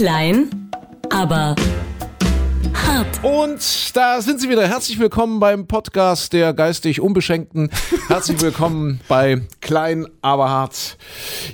Klein, aber hart. Und da sind Sie wieder. Herzlich willkommen beim Podcast der geistig Unbeschenkten. Herzlich willkommen bei Klein, aber hart.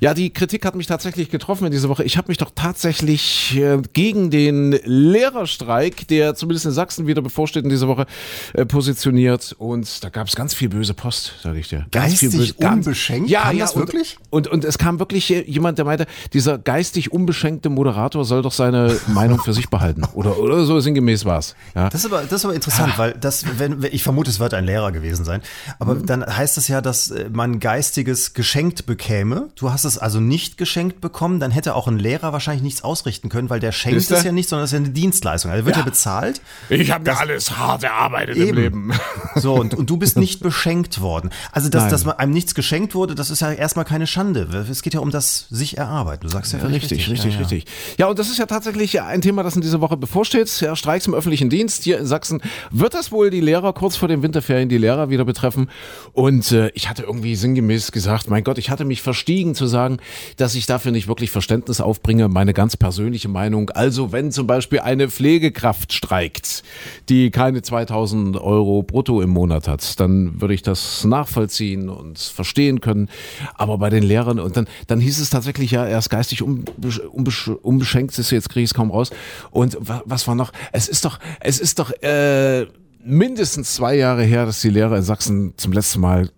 Ja, die Kritik hat mich tatsächlich getroffen in dieser Woche. Ich habe mich doch tatsächlich äh, gegen den Lehrerstreik, der zumindest in Sachsen wieder bevorsteht in dieser Woche, äh, positioniert. Und da gab es ganz viel böse Post, sage ich dir. Ganz Geistig viel böse, unbeschenkt? Ja, Kam ja, das und, wirklich? Und, und es kam wirklich jemand, der meinte, dieser geistig unbeschenkte Moderator soll doch seine Meinung für sich behalten. Oder, oder so sinngemäß war es. Ja. Das ist aber, das ist aber interessant, weil das, wenn, ich vermute, es wird ein Lehrer gewesen sein. Aber Mhm. dann heißt es ja, dass äh, man Geistiges geschenkt bekäme. Du hast es also nicht geschenkt bekommen, dann hätte auch ein Lehrer wahrscheinlich nichts ausrichten können, weil der schenkt Ist er? es ja nicht, sondern es ist ja eine Dienstleistung. Also wird ja, Ja. bezahlt. Ich habe mir alles hart erarbeitet im Eben. Leben. So, und, und du bist nicht beschenkt worden. Also, dass, Nein. dass man einem nichts geschenkt wurde, das ist ja erstmal keine Schande. Es geht ja um das sich erarbeiten. Du sagst ja, völlig Richtig, richtig, ja, ja. richtig. Ja, und das ist ja tatsächlich ein Thema, das in dieser Woche bevorsteht. Ja, Streiks im öffentlichen Dienst hier in Sachsen. Wird das wohl die Lehrer kurz vor den Winterferien, die Lehrer wieder betreffen? Und äh, ich hatte irgendwie sinngemäß gesagt, mein Gott, ich hatte mich verstiegen zu sagen, dass ich dafür nicht wirklich Verständnis aufbringe. Meine ganz persönliche Meinung. Also wenn zum Beispiel eine Pflegekraft streikt, die keine 2000 Euro brutto im Monat hat, dann würde ich das nachvollziehen und verstehen können. Aber bei den Lehrern, und dann, dann hieß es tatsächlich ja, er ist geistig unbesch unbesch unbeschenkt, ist jetzt kriege ich es kaum raus. Und wa was war noch? Es ist doch, es ist doch äh, mindestens zwei Jahre her, dass die Lehrer in Sachsen zum letzten Mal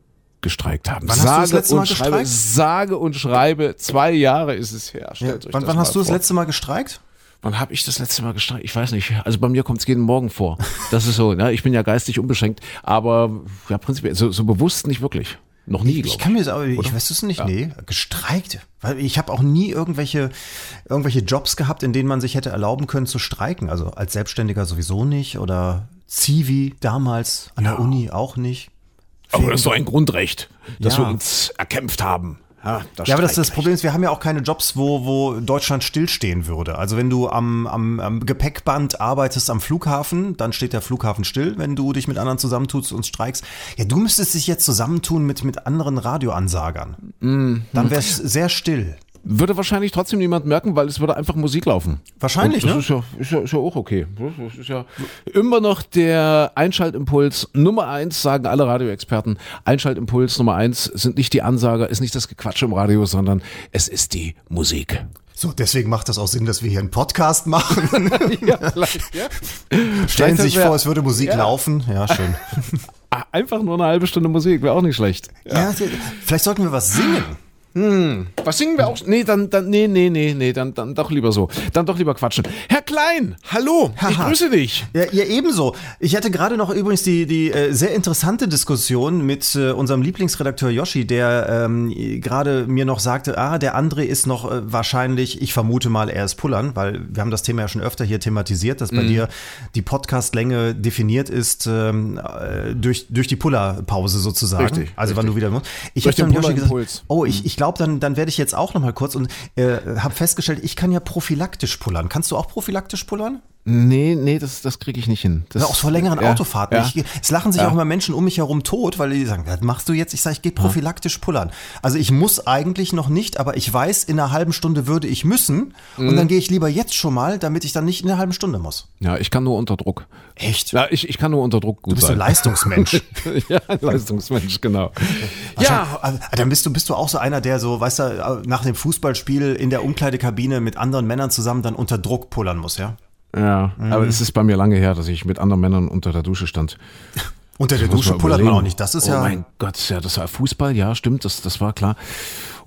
gestreikt haben. Wann hast du und schreibe, gestreikt? sage und schreibe, zwei Jahre ist es her. Ja, wann wann hast du das vor. letzte Mal gestreikt? Wann habe ich das letzte Mal gestreikt? Ich weiß nicht. Also bei mir kommt es jeden Morgen vor. Das ist so. Ne? Ich bin ja geistig unbeschenkt, aber ja prinzipiell so, so bewusst nicht wirklich. Noch nie, Ich glaube kann mir das aber, ich weiß es nicht, nee, gestreikt. Weil ich habe auch nie irgendwelche, irgendwelche Jobs gehabt, in denen man sich hätte erlauben können zu streiken. Also als Selbstständiger sowieso nicht oder Zivi damals an der Uni auch nicht. Aber das ist doch ein Grundrecht, das Ja. wir uns erkämpft haben. Ja, Ja, aber das, das Problem ist, wir haben ja auch keine Jobs, wo, wo Deutschland stillstehen würde. Also wenn du am, am, am Gepäckband arbeitest am Flughafen, dann steht der Flughafen still, wenn du dich mit anderen zusammentust und streikst. Ja, du müsstest dich jetzt zusammentun mit, mit anderen Radioansagern. Mhm. Dann wäre es sehr still. Würde wahrscheinlich trotzdem niemand merken, weil es würde einfach Musik laufen. Wahrscheinlich, Und das ne? Ist ja, ist, ja, ist ja auch okay. Das ist ja immer noch der Einschaltimpuls Nummer eins, sagen alle Radioexperten. Einschaltimpuls Nummer eins sind nicht die Ansager, ist nicht das Gequatsche im Radio, sondern es ist die Musik. So, deswegen macht das auch Sinn, dass wir hier einen Podcast machen. ja, ja. Stellen Sie sich vor, es würde Musik Ja. laufen. Ja, schön. Ah, Einfach nur eine halbe Stunde Musik, wäre auch nicht schlecht. Ja. vielleicht sollten wir was singen. Was singen wir auch? Nee, dann, dann, nee, nee, nee, nee, dann, dann doch lieber so. Dann doch lieber quatschen. Herr Klein, hallo, ich Haha. grüße dich. Ja, ja, ebenso. Ich hatte gerade noch übrigens die, die äh, sehr interessante Diskussion mit äh, unserem Lieblingsredakteur Yoshi, der ähm, gerade mir noch sagte, ah, der André ist noch äh, wahrscheinlich, ich vermute mal, er ist Pullern, weil wir haben das Thema ja schon öfter hier thematisiert, dass bei Mhm. dir die Podcastlänge definiert ist ähm, äh, durch, durch die Pullerpause sozusagen. Richtig, Also wann richtig. du wieder musst. Ich habe den dann Yoshi gesagt, oh, ich, ich glaube, dann, dann werde ich jetzt auch noch mal kurz und äh, habe festgestellt, ich kann ja prophylaktisch pullern. Kannst du auch prophylaktisch pullern? Nee, nee, das, das kriege ich nicht hin. Das, Ja, auch vor längeren ja, Autofahrten. Ja. Ich, es lachen sich auch immer Menschen um mich herum tot, weil die sagen, was machst du jetzt? Ich sage, ich gehe prophylaktisch pullern. Also ich muss eigentlich noch nicht, aber ich weiß, in einer halben Stunde würde ich müssen. Und Mhm. dann gehe ich lieber jetzt schon mal, damit ich dann nicht in einer halben Stunde muss. ja, ich kann nur unter Druck. Echt? Ja, ich, ich kann nur unter Druck gut Du bist ein sein. Leistungsmensch. ja, ein Leistungsmensch, genau. Ja, Ja, äh, dann bist du, bist du auch so einer, der so, weißt du, äh, nach dem Fußballspiel in der Umkleidekabine mit anderen Männern zusammen dann unter Druck pullern muss, ja? Ja, aber es ist bei mir lange her, dass ich mit anderen Männern unter der Dusche stand. Unter der Dusche pullert man auch nicht. Das ist oh ja. mein Gott, ja, das war Fußball, ja, stimmt, das, das war klar.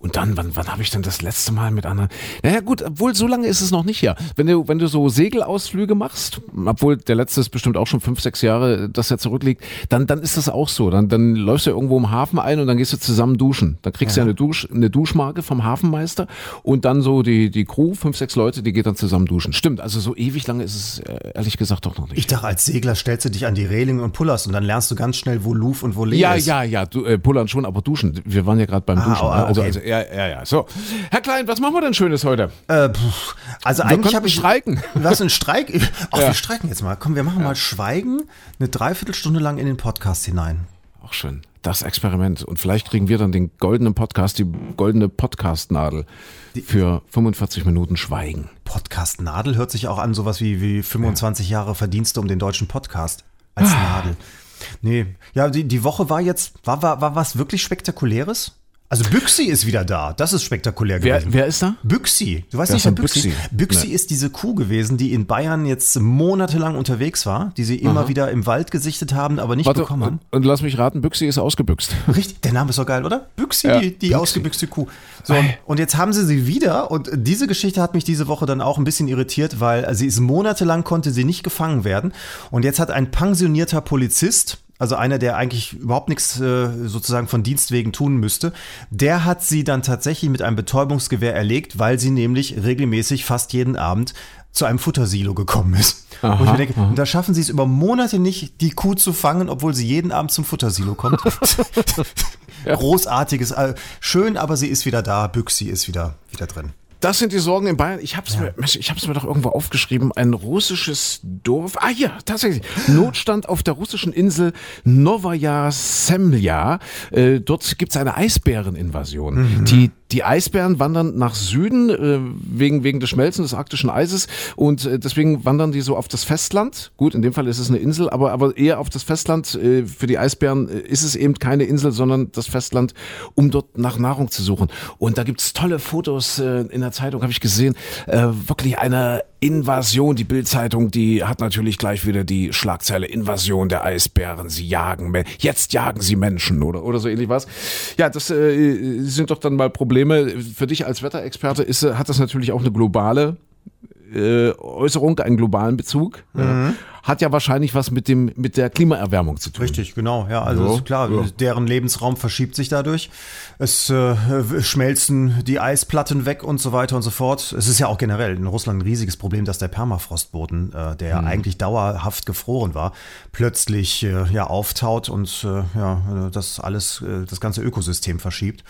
Und dann, wann, wann habe ich denn das letzte Mal mit anderen? Naja gut, obwohl so lange ist es noch nicht her. Wenn du, wenn du so Segelausflüge machst, obwohl der letzte ist bestimmt auch schon fünf, sechs Jahre, dass er zurückliegt, dann, dann ist das auch so. Dann, dann läufst du irgendwo im Hafen ein und dann gehst du zusammen duschen. Dann kriegst du ja eine, Dusch, eine Duschmarke vom Hafenmeister und dann so die, die Crew, fünf, sechs Leute, die geht dann zusammen duschen. Stimmt, also so ewig lange ist es äh, ehrlich gesagt doch noch nicht. Ich dachte, als Segler stellst du dich an die Reling und pullerst und dann lernst du ganz schnell, wo Luf und wo Lee Ja, ist. ja, ja, du, äh, pullern schon, aber duschen. Wir waren ja gerade beim Ah, Duschen. oh, ne? also, okay. also, ja, ja, ja. So, Herr Klein, was machen wir denn Schönes heute? Äh, pff, also Wir eigentlich habe ich streiken. Was ein Streik? Ach, Ja. wir streiken jetzt mal. Komm, wir machen mal Schweigen eine Dreiviertelstunde lang in den Podcast hinein. Auch schön. Das Experiment. Und vielleicht kriegen wir dann den goldenen Podcast, die goldene Podcast-Nadel für 45 Minuten Schweigen. Podcast Podcast Nadel hört sich auch an, sowas wie, wie 25 Jahre Verdienste um den deutschen Podcast als Nadel. Nee, ja, die, die Woche war jetzt, war, war, war was wirklich Spektakuläres? Also Büchsi ist wieder da. Das ist spektakulär gewesen. wer ist da? Büchsi. Du weißt Wer nicht, ist wer Büchsi? Büchsi? Büchsi Nee. ist diese Kuh gewesen, die in Bayern jetzt monatelang unterwegs war, die sie immer wieder im Wald gesichtet haben, aber nicht Warte, bekommen haben. und, und lass mich raten, Büchsi ist ausgebüxt. Richtig, der Name ist doch geil, oder? Büchsi, Ja, die, die Büchsi. ausgebüchste Kuh. So, und jetzt haben sie sie wieder und diese Geschichte hat mich diese Woche dann auch ein bisschen irritiert, weil sie ist monatelang konnte sie nicht gefangen werden und jetzt hat ein pensionierter Polizist also einer, der eigentlich überhaupt nichts äh, sozusagen von Dienst wegen tun müsste, der hat sie dann tatsächlich mit einem Betäubungsgewehr erlegt, weil sie nämlich regelmäßig fast jeden Abend zu einem Futtersilo gekommen ist. und, ich mir denke, und da schaffen sie es über Monate nicht, die Kuh zu fangen, obwohl sie jeden Abend zum Futtersilo kommt. Großartiges, äh, schön, aber sie ist wieder da, Büchsi ist wieder, wieder drin. Das sind die Sorgen in Bayern. Ich hab's mir, Mensch, ich hab's mir doch irgendwo aufgeschrieben. Ein russisches Dorf. Ah ja, tatsächlich. Notstand auf der russischen Insel Novaya Semlja. Äh, dort gibt's eine Eisbäreninvasion. Die die Eisbären wandern nach Süden äh, wegen wegen des Schmelzen des arktischen Eises und äh, deswegen wandern die so auf das Festland. Gut, in dem Fall ist es eine Insel, aber aber eher auf das Festland. Äh, für die Eisbären äh, ist es eben keine Insel, sondern das Festland, um dort nach Nahrung zu suchen. Und da gibt's tolle Fotos äh, in der Zeitung, habe ich gesehen. Äh, wirklich eine Invasion. Die Bildzeitung, die hat natürlich gleich wieder die Schlagzeile Invasion der Eisbären. Sie jagen, jetzt jagen sie Menschen oder oder so ähnlich was. Ja, das äh, sind doch dann mal Probleme. Für dich als Wetterexperte ist, äh, hat das natürlich auch eine globale äh, Äußerung, einen globalen Bezug. Ja. Hat ja wahrscheinlich was mit dem mit der Klimaerwärmung zu tun. Richtig, genau. Ja, also Ja, ist klar, ja. deren Lebensraum verschiebt sich dadurch. Es äh, schmelzen die Eisplatten weg und so weiter und so fort. Es ist ja auch generell in Russland ein riesiges Problem, dass der Permafrostboden, äh, der Mhm. ja eigentlich dauerhaft gefroren war, plötzlich äh, ja auftaut und äh, ja, das alles, äh, das ganze Ökosystem verschiebt.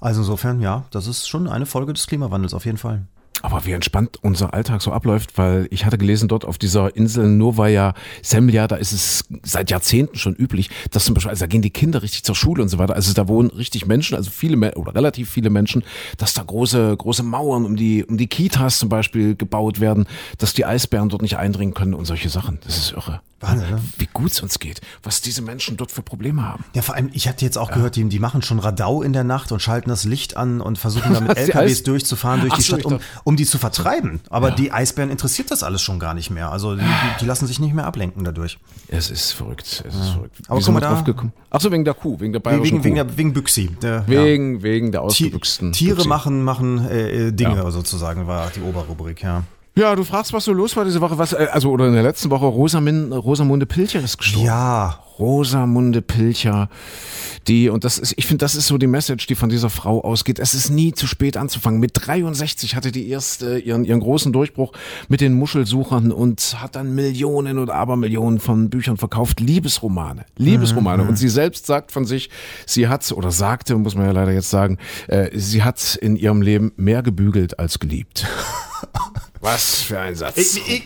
Also insofern, ja, das ist schon eine Folge des Klimawandels auf jeden Fall. Aber wie entspannt unser Alltag so abläuft, weil ich hatte gelesen, dort auf dieser Insel Novaya Semlja, da ist es seit Jahrzehnten schon üblich, dass zum Beispiel, also da gehen die Kinder richtig zur Schule und so weiter, also da wohnen richtig Menschen, also viele oder relativ viele Menschen, dass da große, große Mauern um die, um die Kitas zum Beispiel gebaut werden, dass die Eisbären dort nicht eindringen können und solche Sachen. Das ist irre. Wahnsinn, ne? Wie gut es uns geht, was diese Menschen dort für Probleme haben. Ja, vor allem, ich hatte jetzt auch gehört, die, die machen schon Radau in der Nacht und schalten das Licht an und versuchen da mit Was, die LKWs durchzufahren durch Ach die Stadt, um, um die zu vertreiben. Aber die Eisbären interessiert das alles schon gar nicht mehr. Also die, die, lassen sich nicht mehr ablenken dadurch. Es ist verrückt, es ist verrückt. Aber guck sind mal wir da- drauf gekommen? Ach so, wegen der Kuh, wegen der bayerischen Wegen, wegen, Kuh. der, wegen Büchsi. Der, ja. wegen, wegen der ausgebüchsten. Tiere Büchsi. machen, machen äh, äh, Dinge Ja. sozusagen, war die Oberrubrik, ja. Ja, du fragst, was so los war diese Woche, was, äh, also oder in der letzten Woche, Rosamin, Rosamunde Pilcher ist gestorben. Ja, Rosamunde Pilcher, die, und das ist, ich finde, das ist so die Message, die von dieser Frau ausgeht. Es ist nie zu spät anzufangen. Mit 63 hatte die erst äh, ihren, ihren großen Durchbruch mit den Muschelsuchern und hat dann Millionen und Abermillionen von Büchern verkauft. Liebesromane. Liebesromane. Und sie selbst sagt von sich, sie hat, oder sagte, muss man ja leider jetzt sagen, äh, sie hat in ihrem Leben mehr gebügelt als geliebt. Was für ein Satz. Ich, ich,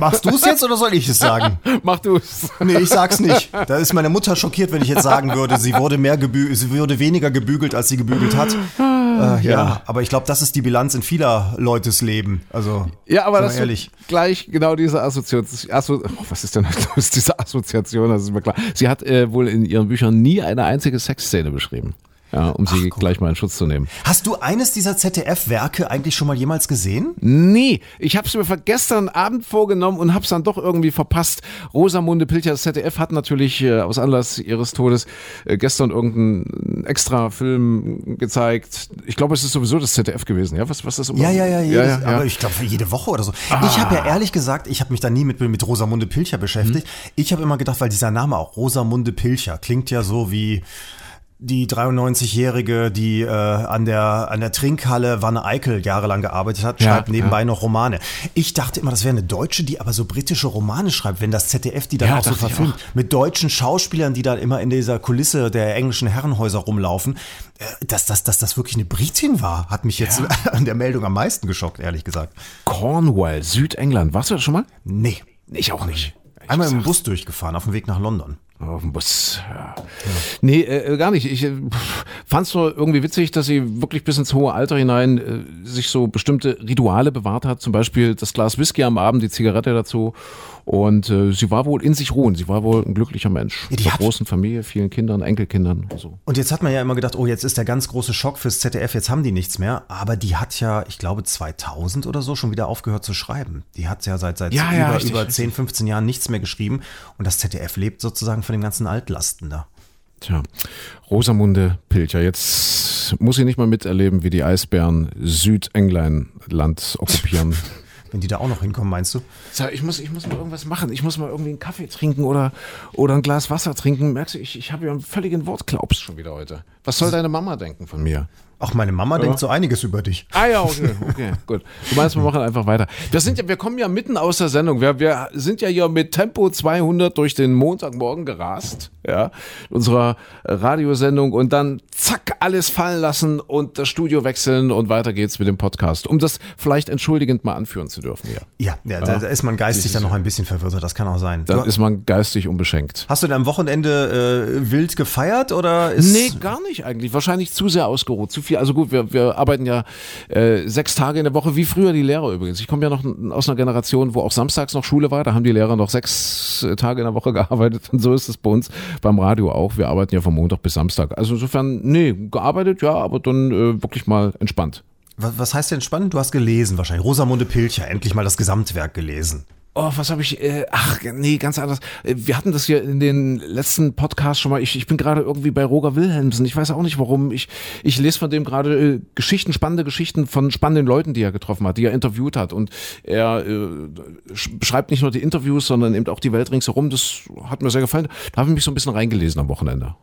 machst du es jetzt oder soll ich es sagen? Mach du's. Nee, ich sag's nicht. Da ist meine Mutter schockiert, wenn ich jetzt sagen würde, sie wurde mehr gebü sie würde weniger gebügelt, als sie gebügelt hat. Äh, ja. aber ich glaube, das ist die Bilanz in vieler Leutes Leben. Also, Ja, aber das ehrlich. ist gleich genau diese Assoziation. Asso oh, was ist denn los? Diese Assoziation, das ist mir klar. Sie hat äh, wohl in ihren Büchern nie eine einzige Sexszene beschrieben. Ja, um sie gleich mal in Schutz zu nehmen. Hast du eines dieser ZDF-Werke eigentlich schon mal jemals gesehen? Nie. Ich habe es mir gestern Abend vorgenommen und habe es dann doch irgendwie verpasst. Rosamunde Pilcher, das ZDF hat natürlich äh, aus Anlass ihres Todes äh, gestern irgendeinen extra Film gezeigt. Ich glaube, es ist sowieso das ZDF gewesen. Ja, was was das immer? Ja, ja, ja, jedes, ja, ja. aber ich glaube jede Woche oder so. Ich habe ja ehrlich gesagt, ich habe mich da nie mit, mit Rosamunde Pilcher beschäftigt. Ich habe immer gedacht, weil dieser Name auch Rosamunde Pilcher klingt ja so wie die 93-Jährige, die äh, an, der, an der Trinkhalle Wanne Eickel jahrelang gearbeitet hat, Ja, schreibt nebenbei noch Romane. Ich dachte immer, das wäre eine Deutsche, die aber so britische Romane schreibt, wenn das ZDF die dann Ja, auch so ich verfilmt. Mit deutschen Schauspielern, die dann immer in dieser Kulisse der englischen Herrenhäuser rumlaufen. Äh, Dass, dass, dass das wirklich eine Britin war, hat mich jetzt an der Meldung am meisten geschockt, ehrlich gesagt. Cornwall, Südengland. Warst du da schon mal? Nee. Ich auch nicht. Einmal im Bus durchgefahren, auf dem Weg nach London. Auf dem Bus, ja. Nee, äh, gar nicht. Ich äh, fand es nur irgendwie witzig, dass sie wirklich bis ins hohe Alter hinein äh, sich so bestimmte Rituale bewahrt hat. Zum Beispiel das Glas Whisky am Abend, die Zigarette dazu. Und äh, sie war wohl in sich ruhen. Sie war wohl ein glücklicher Mensch. Ja, die Mit hat- einer großen Familie, vielen Kindern, Enkelkindern. So. Und jetzt hat man ja immer gedacht, oh, jetzt ist der ganz große Schock fürs ZDF, jetzt haben die nichts mehr. Aber die hat ja, ich glaube, 2000 oder so schon wieder aufgehört zu schreiben. Die hat ja seit, seit Ja, über, ja, richtig, über richtig. 10, 15 Jahren nichts mehr geschrieben. Und das ZDF lebt sozusagen von den ganzen Altlasten da. Tja, Rosamunde Pilcher. Jetzt muss sie nicht mal miterleben, wie die Eisbären Südengland okkupieren. Wenn die da auch noch hinkommen, meinst du? Ich muss, ich muss mal irgendwas machen. Ich muss mal irgendwie einen Kaffee trinken oder, oder ein Glas Wasser trinken. Merkst du, ich, ich habe ja einen völligen Wortklaubs schon wieder heute. Was soll deine Mama denken von mir? Auch meine Mama denkt so einiges über dich. Ah ja, okay, okay, gut. Du meinst, wir machen einfach weiter. Wir sind ja, wir kommen ja mitten aus der Sendung. Wir, wir sind ja hier mit Tempo 200 durch den Montagmorgen gerast, ja, in unserer Radiosendung und dann zack alles fallen lassen und das Studio wechseln und weiter geht's mit dem Podcast. Um das vielleicht entschuldigend mal anführen zu dürfen, ja. Ja, ja da, da ist man geistig dann noch ein bisschen verwirrter, das kann auch sein. Dann Du, ist man geistig unbeschenkt. hast du denn am Wochenende äh, wild gefeiert oder ist. Nee, gar nicht eigentlich. Wahrscheinlich zu sehr ausgeruht, zu viel. Also gut, wir, wir arbeiten ja äh, sechs Tage in der Woche, wie früher die Lehrer übrigens. Ich komme ja noch aus einer Generation, wo auch samstags noch Schule war. Da haben die Lehrer noch sechs äh, Tage in der Woche gearbeitet. Und so ist es bei uns beim Radio auch. Wir arbeiten ja von Montag bis Samstag. Also insofern, nee, gearbeitet, ja, aber dann äh, wirklich mal entspannt. Was, heißt denn spannend? Du hast gelesen wahrscheinlich. Rosamunde Pilcher, endlich mal das Gesamtwerk gelesen. Oh, was habe ich? Äh, ach, nee, ganz anders. Äh, Wir hatten das hier in den letzten Podcasts schon mal. Ich, ich bin gerade irgendwie bei Roger Wilhelmsen. Ich weiß auch nicht warum. Ich, ich lese von dem gerade äh, Geschichten, spannende Geschichten von spannenden Leuten, die er getroffen hat, die er interviewt hat. Und er äh, sch- beschreibt nicht nur die Interviews, sondern eben auch die Welt ringsherum. Das hat mir sehr gefallen. Da habe ich mich so ein bisschen reingelesen am Wochenende.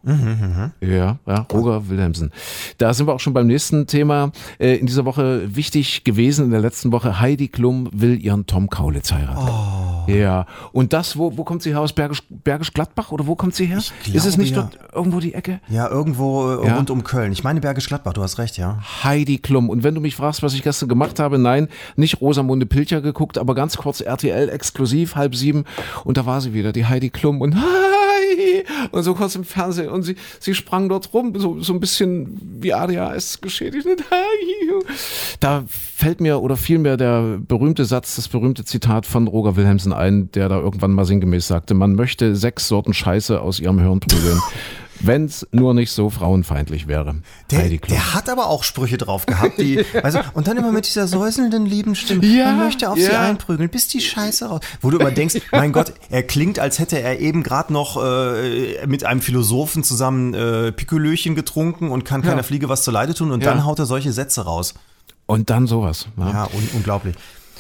Ja, ja, Roger Wilhelmsen. Da sind wir auch schon beim nächsten Thema. Äh, in dieser Woche wichtig gewesen, in der letzten Woche, Heidi Klum will ihren Tom Kaulitz heiraten. Ja, und das, wo, wo kommt sie her? Aus Bergisch, Bergisch Gladbach oder wo kommt sie her? Ich Ist es glaube, nicht ja. dort irgendwo die Ecke? Ja, irgendwo äh, Ja. rund um Köln. Ich meine Bergisch Gladbach, du hast recht, ja. Heidi Klum. Und wenn du mich fragst, was ich gestern gemacht habe, nein, nicht Rosamunde Pilcher geguckt, aber ganz kurz RTL exklusiv, halb sieben. Und da war sie wieder, die Heidi Klum. Und hi! Und so kurz im Fernsehen. Und sie, sie sprang dort rum, so, so ein bisschen wie ADHS geschädigt. Hi! Da fällt mir oder fiel mir der berühmte Satz, das berühmte Zitat von Roger Wilhelmsen ein, der da irgendwann mal sinngemäß sagte, man möchte sechs Sorten Scheiße aus ihrem Hirn prügeln. Wenn's nur nicht so frauenfeindlich wäre. Der, der hat aber auch Sprüche drauf gehabt, die, du, und dann immer mit dieser säuselnden lieben Stimme. Ja, Man möchte auf sie ja. einprügeln, bis die Scheiße raus. Wo du immer denkst, mein Gott, er klingt, als hätte er eben gerade noch äh, mit einem Philosophen zusammen äh, Pikolöchen getrunken und kann keiner Fliege was zuleide tun und Ja. dann haut er solche Sätze raus. Und dann sowas. Ja. Ja, un unglaublich.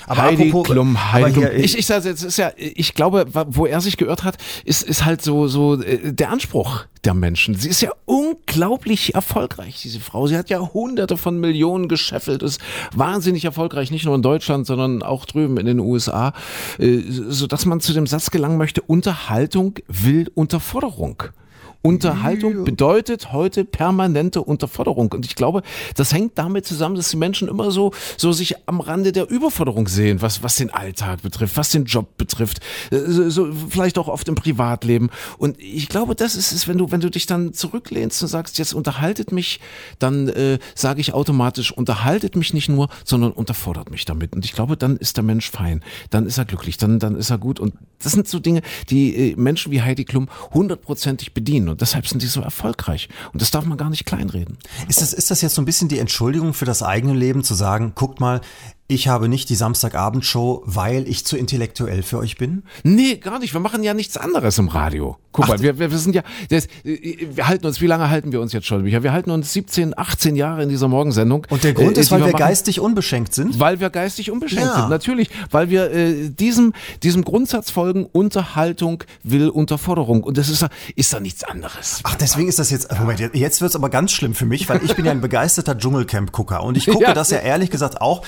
Aber Heidi apropos, Klum, Heidi Klum. hier, Ich, ich sage jetzt ist ja, ich glaube, wo er sich geirrt hat, ist, ist halt so, so äh, der Anspruch der Menschen. Sie ist ja unglaublich erfolgreich, diese Frau. Sie hat ja hunderte von Millionen gescheffelt, ist wahnsinnig erfolgreich, nicht nur in Deutschland, sondern auch drüben in den USA, äh, so dass man zu dem Satz gelangen möchte, Unterhaltung will Unterforderung. Unterhaltung bedeutet heute permanente Unterforderung. Und ich glaube, das hängt damit zusammen, dass die Menschen immer so, so sich am Rande der Überforderung sehen, was, was den Alltag betrifft, was den Job betrifft, äh, so, so, vielleicht auch oft im Privatleben. Und ich glaube, das ist es, wenn du, wenn du dich dann zurücklehnst und sagst, jetzt unterhaltet mich, dann äh, sage ich automatisch, unterhaltet mich nicht nur, sondern unterfordert mich damit. Und ich glaube, dann ist der Mensch fein. Dann ist er glücklich, dann, dann ist er gut. Und das sind so Dinge, die äh, Menschen wie Heidi Klum hundertprozentig bedienen. Und deshalb sind die so erfolgreich. Und das darf man gar nicht kleinreden. Ist das, ist das jetzt so ein bisschen die Entschuldigung für das eigene Leben, zu sagen, guckt mal, ich habe nicht die Samstagabendshow, weil ich zu intellektuell für euch bin? Nee, gar nicht. Wir machen ja nichts anderes im Radio. Guck mal, wir, wir, wir sind ja, das, wir halten uns, wie lange halten wir uns jetzt schon, Micha? Wir halten uns 17, 18 Jahre in dieser Morgensendung. Und der Grund äh, ist, weil wir machen. geistig unbeschenkt sind? Weil wir geistig unbeschränkt Ja. sind, natürlich. Weil wir äh, diesem, diesem Grundsatz folgen, Unterhaltung will Unterforderung. Und das ist, ja- ist da nichts anderes. Ach, deswegen ist das jetzt, Moment, jetzt- wird's aber ganz schlimm für mich, weil ich bin ja ein begeisterter Dschungelcamp-Gucker und ich gucke Ja. das ja ehrlich gesagt auch,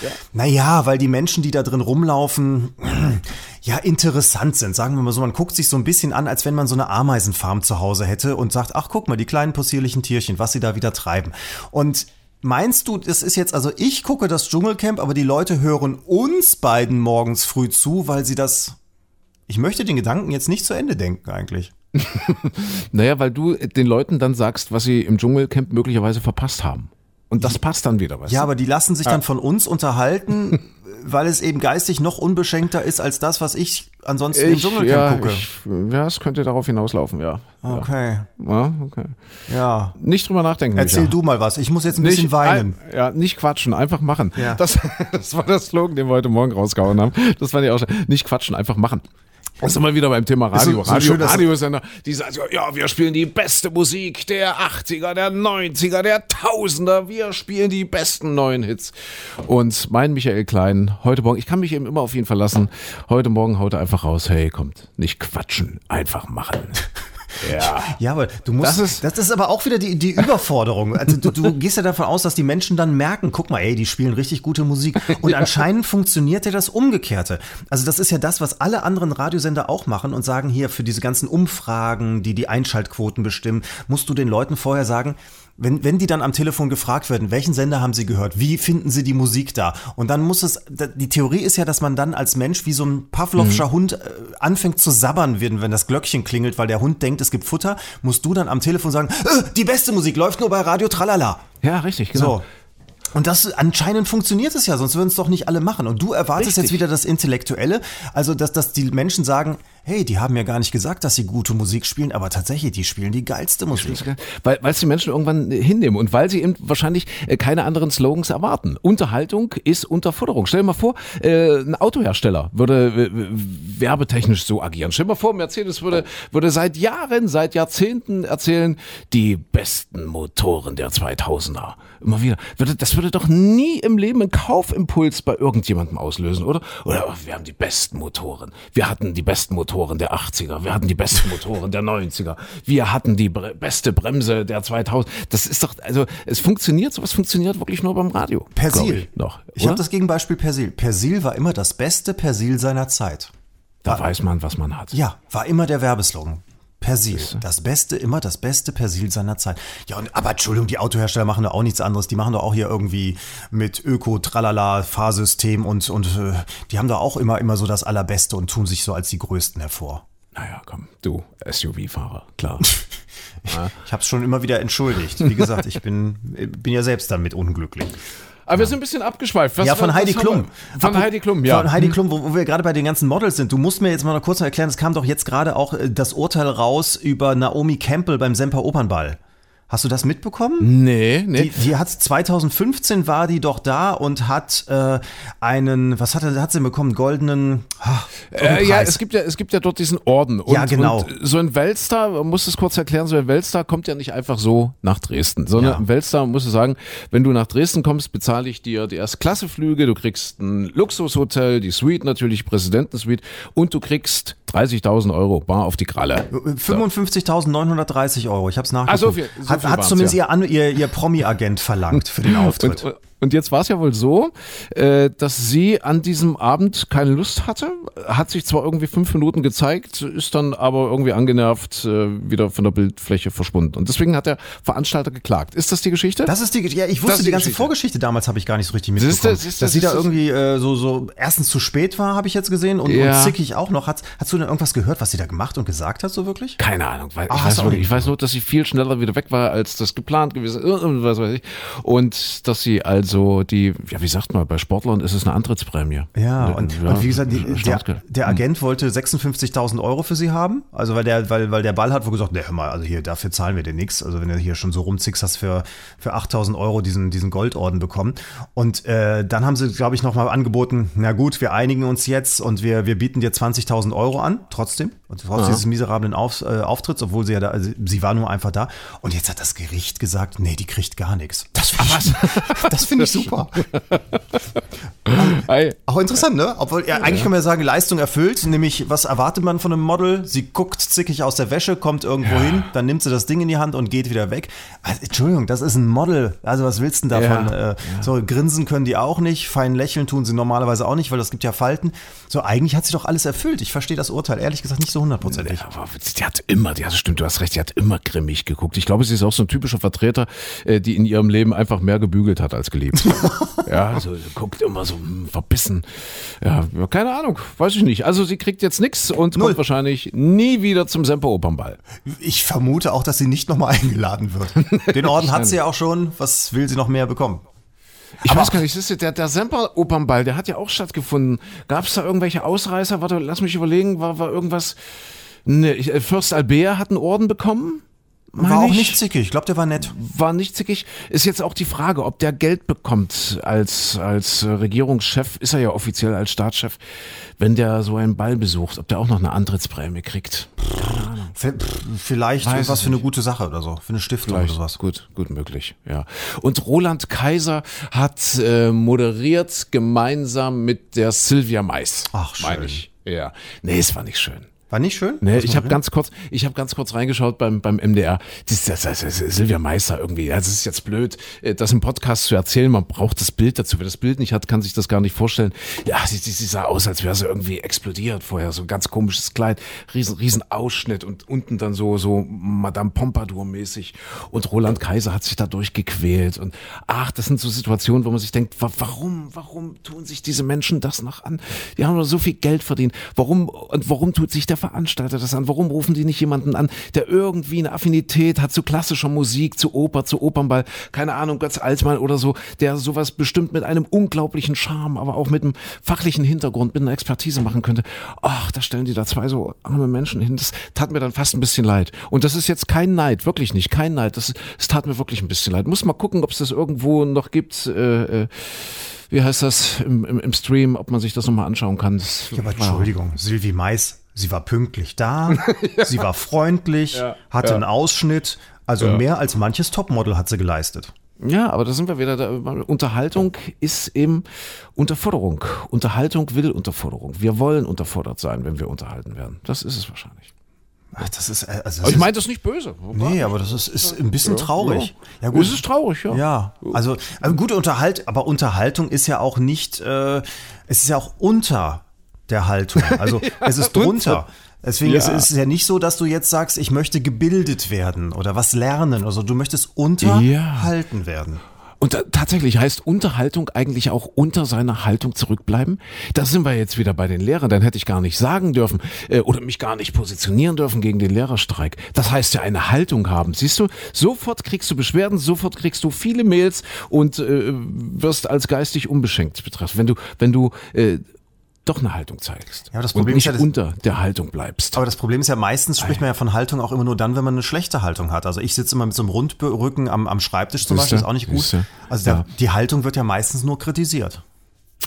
naja, weil die Menschen, die da drin rumlaufen, ja, interessant sind. Sagen wir mal so, man guckt sich so ein bisschen an, als wenn man so eine Ameisenfarm zu Hause hätte und sagt, ach, guck mal, die kleinen possierlichen Tierchen, was sie da wieder treiben. Und Meinst du, das ist jetzt, also ich gucke das Dschungelcamp, aber die Leute hören uns beiden morgens früh zu, weil sie das, ich möchte den Gedanken jetzt nicht zu Ende denken eigentlich. Naja, weil du den Leuten dann sagst, was sie im Dschungelcamp möglicherweise verpasst haben. Und das passt dann wieder, was? Ja, aber die lassen sich dann von uns unterhalten, weil es eben geistig noch unbeschenkter ist als das, was ich ansonsten im Dschungelcamp ja, gucke. ich, ja, es könnte darauf hinauslaufen, ja. okay. Ja, okay. Ja. Nicht drüber nachdenken. Erzähl Micha. du mal was. Ich muss jetzt ein bisschen weinen. Ein, ja, nicht quatschen, einfach machen. Ja. Das, das war der Slogan, den wir heute Morgen rausgehauen haben. Das fand ich auch schon. Nicht quatschen, einfach machen. Das sind wir wieder beim Thema Ist so- Radio. so Radio, schön, Radiosender, die sagen so, ja, wir spielen die beste Musik der 80er, der 90er, der Tausender. Wir spielen die besten neuen Hits. Und mein Michael Klein, heute Morgen, ich kann mich eben immer auf ihn verlassen. Heute Morgen haut er einfach raus, hey, kommt, nicht quatschen, einfach machen. Ja. Ja, aber du musst. Das ist- das ist aber auch wieder die, die Überforderung. Also du, du gehst ja davon aus, dass die Menschen dann merken, guck mal, ey, die spielen richtig gute Musik. Und anscheinend funktioniert ja das Umgekehrte. Also das ist ja das, was alle anderen Radiosender auch machen und sagen hier für diese ganzen Umfragen, die die Einschaltquoten bestimmen, musst du den Leuten vorher sagen, wenn, wenn die dann am Telefon gefragt werden, welchen Sender haben sie gehört, wie finden sie die Musik da? Und dann muss es, die Theorie ist ja, dass man dann als Mensch wie so ein Pavlovscher Hund äh, anfängt zu sabbern, wenn, wenn das Glöckchen klingelt, weil der Hund denkt, es gibt Futter, musst du dann am Telefon sagen, äh, die beste Musik läuft nur bei Radio Tralala. Ja, richtig, genau. So. Und das anscheinend funktioniert es ja, sonst würden es doch nicht alle machen. Und du erwartest Richtig. jetzt wieder das Intellektuelle, also dass, dass die Menschen sagen, hey, die haben ja gar nicht gesagt, dass sie gute Musik spielen, aber tatsächlich, die spielen die geilste Musik. Weil es die Menschen irgendwann hinnehmen und weil sie eben wahrscheinlich äh, keine anderen Slogans erwarten. Unterhaltung ist Unterforderung. Stell dir mal vor, äh, ein Autohersteller würde äh, werbetechnisch so agieren. Stell dir mal vor, Mercedes würde, würde seit Jahren, seit Jahrzehnten erzählen, die besten Motoren der 2000er. Immer wieder. Würde, das würde doch nie im Leben einen Kaufimpuls bei irgendjemandem auslösen, oder? Oder wir haben die besten Motoren. Wir hatten die besten Motoren der 80er. Wir hatten die besten Motoren der 90er. Wir hatten die bre beste Bremse der 2000. Das ist doch, also es funktioniert, sowas funktioniert wirklich nur beim Radio. Persil. Ich, noch. Ich habe das Gegenbeispiel Persil. Persil war immer das beste Persil seiner Zeit. da weiß man, was man hat. Ja, war immer der Werbeslogan. Persil, das Beste, immer das beste Persil seiner Zeit. Ja, und, aber Entschuldigung, die Autohersteller machen doch auch nichts anderes. Die machen doch auch hier irgendwie mit Öko, Tralala, Fahrsystem und, und äh, die haben da auch immer, immer so das Allerbeste und tun sich so als die Größten hervor. Naja, komm, du SUV-Fahrer, klar. Ich habe es schon immer wieder entschuldigt. Wie gesagt, ich bin, bin ja selbst damit unglücklich. Aber wir sind ein bisschen abgeschweift. Was, ja, von Heidi Klum. Von Apro- Heidi Klum, ja. Von Heidi Klum, wo, wo wir gerade bei den ganzen Models sind. Du musst mir jetzt mal noch kurz erklären, es kam doch jetzt gerade auch äh, das Urteil raus über Naomi Campbell beim Semper Opernball. Hast du das mitbekommen? Nee, nee. Die, die hat 2015 war die doch da und hat äh, einen, was hat, er- hat sie bekommen? Goldenen. ah, Äh, ja, es gibt ja, es gibt ja dort diesen Orden. Und, Ja, genau. Und so ein Weltstar, man muss es kurz erklären, so ein Weltstar kommt ja nicht einfach so nach Dresden, sondern Ja. ein Weltstar, musst du sagen, wenn du nach Dresden kommst, bezahle ich dir die Erstklasseflüge, du kriegst ein Luxushotel, die Suite natürlich, Präsidentensuite und du kriegst 30.000 Euro bar auf die Kralle. 55.930 Euro. Ich habe es nachgeguckt. Ah, so viel- so hat viel hat zumindest ja. ihr, ihr Promi-Agent verlangt für den Auftritt. Und, und jetzt war es ja wohl so, äh, dass sie an diesem Abend keine Lust hatte, hat sich zwar irgendwie fünf Minuten gezeigt, ist dann aber irgendwie angenervt äh, wieder von der Bildfläche verschwunden. Und deswegen hat der Veranstalter geklagt. Ist das die Geschichte? Das ist die, ja, ich wusste die die ganze Geschichte. Vorgeschichte damals habe ich gar nicht so richtig Siehste, mitbekommen. siehste, dass sie da siehste. irgendwie äh, so, so erstens zu spät war, habe ich jetzt gesehen und, Ja. und zickig auch noch. Hast, hast du denn irgendwas gehört, was sie da gemacht und gesagt hat, so wirklich? keine Ahnung, weil Ah, ich, weiß wirklich, ich weiß nur, dass sie viel schneller wieder weg war, als das geplant gewesen ist, und was weiß ich. Und dass sie also die, ja, wie sagt man, bei Sportlern ist es eine Antrittsprämie. Ja, und, und wie gesagt, die, der, der Agent wollte 56.000 Euro für sie haben. Also, weil der, weil, weil der Ball hat wohl gesagt, ne, hör mal, also hier, dafür zahlen wir dir nichts. Also, wenn du hier schon so rumzickst, hast für, für 8.000 Euro diesen, diesen Goldorden bekommen. Und äh, dann haben sie, glaube ich, nochmal angeboten, na gut, wir einigen uns jetzt und wir, wir bieten dir 20.000 Euro an, trotzdem. Und trotz dieses miserablen Auf, äh, Auftritts, obwohl sie ja da, also, sie war nur einfach da. Und jetzt hat das Gericht gesagt, nee, die kriegt gar nichts. Das das finde ich super. Ei. Auch interessant, ne? Obwohl, ja, eigentlich kann man ja sagen, Leistung erfüllt. Nämlich, was erwartet man von einem Model? Sie guckt zickig aus der Wäsche, kommt irgendwo hin, dann nimmt sie das Ding in die Hand und geht wieder weg. Also, Entschuldigung, das ist ein Model. Also, was willst du denn davon? Ja, Äh, So, grinsen können die auch nicht. Fein lächeln tun sie normalerweise auch nicht, weil das gibt ja Falten. So, eigentlich hat sie doch alles erfüllt. Ich verstehe das Urteil, ehrlich gesagt, nicht so hundertprozentig. Ja, aber die hat immer, die hat stimmt, du hast recht, die hat immer grimmig geguckt. Ich glaube, sie ist auch so ein typischer Vertreter, äh, die in ihrem Leben einfach mehr gebügelt hat als geliebt. ja, so, so guckt immer so hm, verbissen. Ja, keine Ahnung, weiß ich nicht. Also sie kriegt jetzt nichts und Null. kommt wahrscheinlich nie wieder zum Semper-Opernball. Ich vermute auch, dass sie nicht nochmal eingeladen wird. Den Orden hat sie ja auch schon. Was will sie noch mehr bekommen? Ich Aber- weiß gar nicht, der, der Semper-Opernball, der hat ja auch stattgefunden. Gab es da irgendwelche Ausreißer? Warte, lass mich überlegen, war, war irgendwas. Ne, Fürst Albert hat einen Orden bekommen. War auch ich. nicht zickig. Ich glaube, der war nett. war nicht zickig. Ist jetzt auch die Frage, ob der Geld bekommt als, als äh, Regierungschef, ist er ja offiziell als Staatschef, wenn der so einen Ball besucht, ob der auch noch eine Antrittsprämie kriegt. Vielleicht Weiß was für eine gute Sache oder so. Für eine Stiftung Vielleicht oder was. gut, gut möglich, ja. Und Roland Kaiser hat äh, moderiert gemeinsam mit der Silvia Mais. Ach, schön. meine ich. Ja. Nee, es war nicht schön. War nicht schön? Nee, Was ich habe ganz kurz, ich habe ganz kurz reingeschaut beim beim MDR. Das, das, das, das Silvia Meister irgendwie. Das ist jetzt blöd, äh, das im Podcast zu erzählen. Man braucht das Bild dazu. Wer das Bild nicht hat, kann sich das gar nicht vorstellen. Ja, sie, sie, sie sah aus, als wäre sie irgendwie explodiert vorher. So ein ganz komisches Kleid, riesen riesen Ausschnitt und unten dann so so Madame Pompadour mäßig. Und Roland Kaiser hat sich da durchgequält. Und ach, das sind so Situationen, wo man sich denkt, wa warum, warum tun sich diese Menschen das noch an? Die haben doch so viel Geld verdient. Warum und warum tut sich der Veranstalter das an? Warum rufen die nicht jemanden an, der irgendwie eine Affinität hat zu klassischer Musik, zu Oper, zu Opernball, keine Ahnung, Götz Altmann oder so, der sowas bestimmt mit einem unglaublichen Charme, aber auch mit einem fachlichen Hintergrund, mit einer Expertise machen könnte. Ach, da stellen die da zwei so arme Menschen hin. Das tat mir dann fast ein bisschen leid. Und das ist jetzt kein Neid, wirklich nicht, kein Neid. Das, das tat mir wirklich ein bisschen leid. Muss mal gucken, ob es das irgendwo noch gibt. Äh, äh, wie heißt das im, im, im Stream, ob man sich das nochmal anschauen kann. Das Ja, aber Entschuldigung, Sylvie Mais, sie war pünktlich da, sie war freundlich, hatte einen Ausschnitt. Also mehr als manches Topmodel hat sie geleistet. Ja, aber da sind wir wieder. Da, Unterhaltung ist eben Unterforderung. Unterhaltung will Unterforderung. Wir wollen unterfordert sein, wenn wir unterhalten werden. Das ist es wahrscheinlich. Ach, das ist, äh, also das Aber ich ist- meine das nicht böse. Nee, aber das ist, ist ein bisschen traurig. Ja, Es ist traurig, ja. Ja, also, also gute Unterhalt, aber Unterhaltung ist ja auch nicht, äh, es ist ja auch unter der Haltung. Also es ist drunter. Deswegen Ja. ist es ja nicht so, dass du jetzt sagst, ich möchte gebildet werden oder was lernen. Also du möchtest unterhalten werden. Und tatsächlich heißt Unterhaltung eigentlich auch unter seiner Haltung zurückbleiben. Da sind wir jetzt wieder bei den Lehrern. Dann hätte ich gar nicht sagen dürfen äh, oder mich gar nicht positionieren dürfen gegen den Lehrerstreik. Das heißt ja eine Haltung haben. Siehst du, sofort kriegst du Beschwerden, sofort kriegst du viele Mails und äh, wirst als geistig unbeschenkt betrachtet. Wenn du, wenn du äh, doch eine Haltung zeigst Ja, aber das und Problem nicht ist ja, das- unter der Haltung bleibst. Aber das Problem ist ja, meistens spricht man ja von Haltung auch immer nur dann, wenn man eine schlechte Haltung hat. Also ich sitze immer mit so einem Rundrücken am, am Schreibtisch zum? Beispiel, ist auch nicht gut. Also der, Ja. die Haltung wird ja meistens nur kritisiert.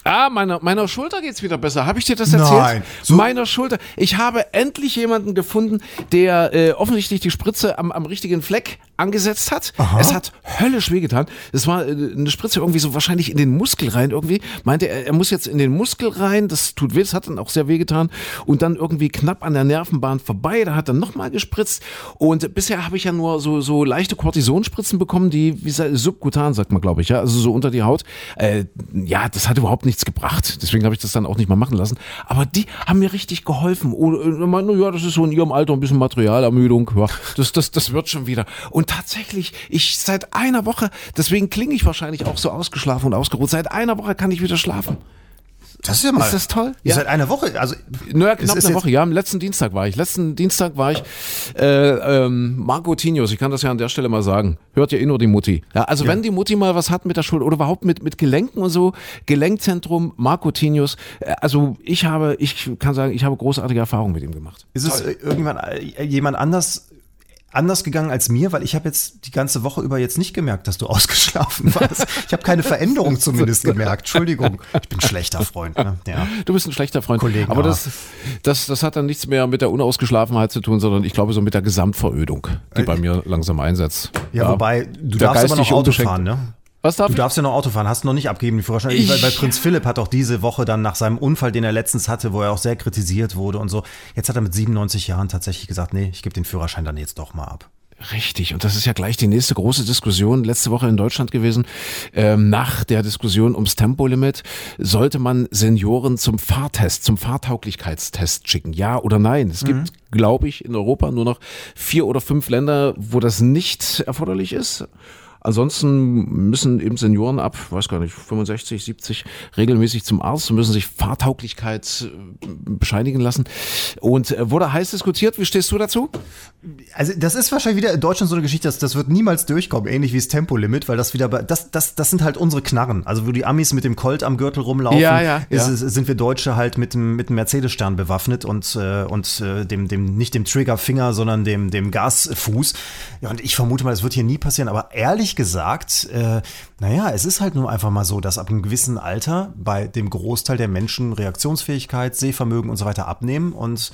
Ah, meiner, meiner Schulter geht's wieder besser. Habe ich dir das Nein. erzählt? So- Meiner Schulter. Ich habe endlich jemanden gefunden, der äh, offensichtlich die Spritze am, am richtigen Fleck angesetzt hat. Es hat höllisch wehgetan. Es war äh, eine Spritze irgendwie so wahrscheinlich in den Muskel rein irgendwie. Meinte er, er muss jetzt in den Muskel rein. Das tut weh, das hat dann auch sehr wehgetan. Und dann irgendwie knapp an der Nervenbahn vorbei. Da hat er nochmal gespritzt. Und bisher habe ich ja nur so, so leichte Kortisonspritzen bekommen, die, wie sagt, subkutan sagt man, glaube ich, ja, also so unter die Haut. Äh, ja, das hat überhaupt nichts gebracht. Deswegen habe ich das dann auch nicht mal machen lassen. Aber die haben mir richtig geholfen. Und, äh, meinen, ja, das ist so in ihrem Alter ein bisschen Materialermüdung. Ja, das, das, das wird schon wieder. Und tatsächlich, ich seit einer Woche, deswegen klinge ich wahrscheinlich auch so ausgeschlafen und ausgeruht. Seit einer Woche kann ich wieder schlafen. Das ist ja mal. Ist das toll? Ja. Ja. Seit einer Woche. Also, Naja, knapp eine Woche, ja. Am letzten Dienstag war ich. Letzten Dienstag war ich äh, ähm, Marco Tinius, ich kann das ja an der Stelle mal sagen. Hört ja eh nur die Mutti. Ja, also wenn die Mutti mal was hat mit der Schulter oder überhaupt mit, mit Gelenken und so, Gelenkzentrum, Marco Tinius, äh, also ich habe, ich kann sagen, ich habe großartige Erfahrungen mit ihm gemacht. Ist es äh, irgendwann äh, jemand anders anders gegangen als mir, weil ich habe jetzt die ganze Woche über jetzt nicht gemerkt, dass du ausgeschlafen warst. Ich habe keine Veränderung zumindest gemerkt. Entschuldigung, ich bin ein schlechter Freund. Ne? Ja. Du bist ein schlechter Freund. Kollegen, aber das, das, das hat dann nichts mehr mit der Unausgeschlafenheit zu tun, sondern ich glaube so mit der Gesamtverödung, die bei mir langsam einsetzt. Ja, wobei, du Der darfst aber noch Auto fahren, ne? Was darf Du ich? darfst ja noch Auto fahren, hast noch nicht abgeben die Führerschein. Ich, weil, weil Prinz Philipp hat auch diese Woche dann nach seinem Unfall, den er letztens hatte, wo er auch sehr kritisiert wurde und so, jetzt hat er mit 97 Jahren tatsächlich gesagt, nee, ich gebe den Führerschein dann jetzt doch mal ab. Richtig, und das ist ja gleich die nächste große Diskussion letzte Woche in Deutschland gewesen. Ähm, nach der Diskussion ums Tempolimit sollte man Senioren zum Fahrtest, zum Fahrtauglichkeitstest schicken, ja oder nein? Es gibt, glaube ich, in Europa nur noch vier oder fünf Länder, wo das nicht erforderlich ist. Ansonsten müssen eben Senioren ab, weiß gar nicht, 65, 70 regelmäßig zum Arzt und müssen sich Fahrtauglichkeit äh, bescheinigen lassen. Und äh, wurde heiß diskutiert. Wie stehst du dazu? Also das ist wahrscheinlich wieder in Deutschland so eine Geschichte, dass das wird niemals durchkommen, ähnlich wie das Tempolimit, weil das wieder, das, das, das sind halt unsere Knarren. Also wo die Amis mit dem Colt am Gürtel rumlaufen, ja, ja, ist, ja. sind wir Deutsche halt mit dem, mit dem Mercedes-Stern bewaffnet und, äh, und dem, dem, nicht dem Triggerfinger, sondern dem, dem Gasfuß. Ja, und ich vermute mal, das wird hier nie passieren, aber ehrlich gesagt, äh, naja, es ist halt nur einfach mal so, dass ab einem gewissen Alter bei dem Großteil der Menschen Reaktionsfähigkeit, Sehvermögen und so weiter abnehmen und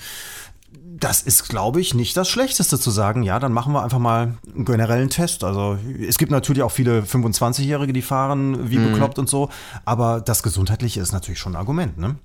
das ist, glaube ich, nicht das Schlechteste zu sagen, ja, dann machen wir einfach mal einen generellen Test. Also es gibt natürlich auch viele 25-Jährige, die fahren wie bekloppt und so, aber das Gesundheitliche ist natürlich schon ein Argument, ne?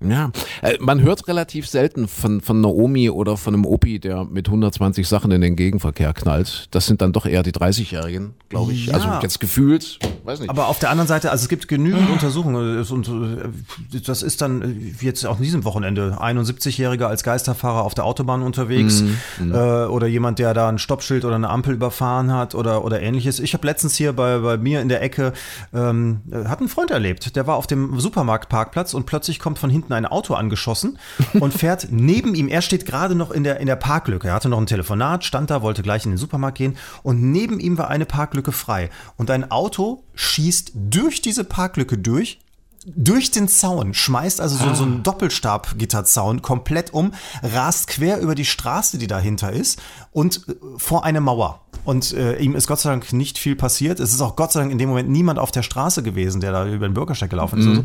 Ja, äh, man hört relativ selten von, von einer Omi oder von einem Opi, der mit 120 Sachen in den Gegenverkehr knallt. Das sind dann doch eher die 30-Jährigen, glaube ich. Ja. Also jetzt gefühlt, weiß nicht. Aber auf der anderen Seite, also es gibt genügend Untersuchungen und äh, das ist dann äh, wie jetzt auch an diesem Wochenende 71-Jähriger als Geisterfahrer auf der Autobahn unterwegs äh, oder jemand, der da ein Stoppschild oder eine Ampel überfahren hat oder, oder ähnliches. Ich habe letztens hier bei, bei mir in der Ecke, ähm, äh, hat einen Freund erlebt, der war auf dem Supermarktparkplatz und plötzlich kommt von hinten ein Auto angeschossen und fährt neben ihm, er steht gerade noch in der, in der Parklücke, er hatte noch ein Telefonat, stand da, wollte gleich in den Supermarkt gehen und neben ihm war eine Parklücke frei und ein Auto schießt durch diese Parklücke durch, durch den Zaun, schmeißt also so, so einen Doppelstabgitterzaun komplett um, rast quer über die Straße, die dahinter ist und äh, vor eine Mauer. Und äh, ihm ist Gott sei Dank nicht viel passiert. Es ist auch Gott sei Dank in dem Moment niemand auf der Straße gewesen, der da über den Bürgersteig gelaufen ist. Also,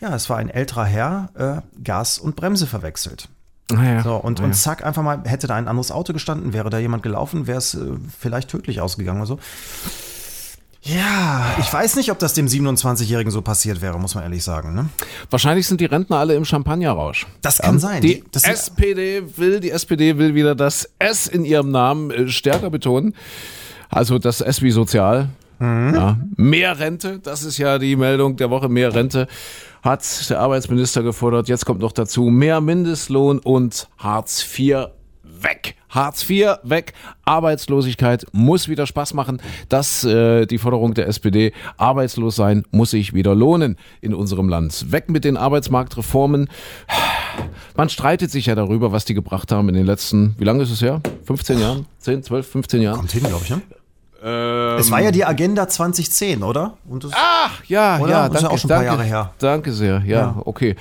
ja, es war ein älterer Herr, äh, Gas und Bremse verwechselt. Ah, ja. So, und, Ah, und ja. zack, einfach mal, hätte da ein anderes Auto gestanden, wäre da jemand gelaufen, wäre es äh, vielleicht tödlich ausgegangen oder so. Ja, ich weiß nicht, ob das dem 27-Jährigen so passiert wäre, muss man ehrlich sagen. Ne? Wahrscheinlich sind die Rentner alle im Champagnerrausch. Das kann sein. Die das SPD will, die SPD will wieder das S in ihrem Namen äh, stärker betonen. Also das S wie sozial. Mhm. Ja. Mehr Rente, das ist ja die Meldung der Woche. Mehr Rente hat der Arbeitsminister gefordert. Jetzt kommt noch dazu mehr Mindestlohn und Hartz IV weg. Hartz IV weg. Arbeitslosigkeit muss wieder Spaß machen. Das äh, die Forderung der SPD. Arbeitslos sein muss sich wieder lohnen in unserem Land. Weg mit den Arbeitsmarktreformen. Man streitet sich ja darüber, was die gebracht haben in den letzten, wie lange ist es her? 15 Jahren? 10, 12, 15 Jahren? Kommt hin, glaube ich. Ne? Ähm, es war ja die Agenda 2010, oder? Das, Ach, ja, Oder? ja, Ist ja danke, auch schon ein paar danke, Jahre her. Danke sehr, ja, Ja. okay.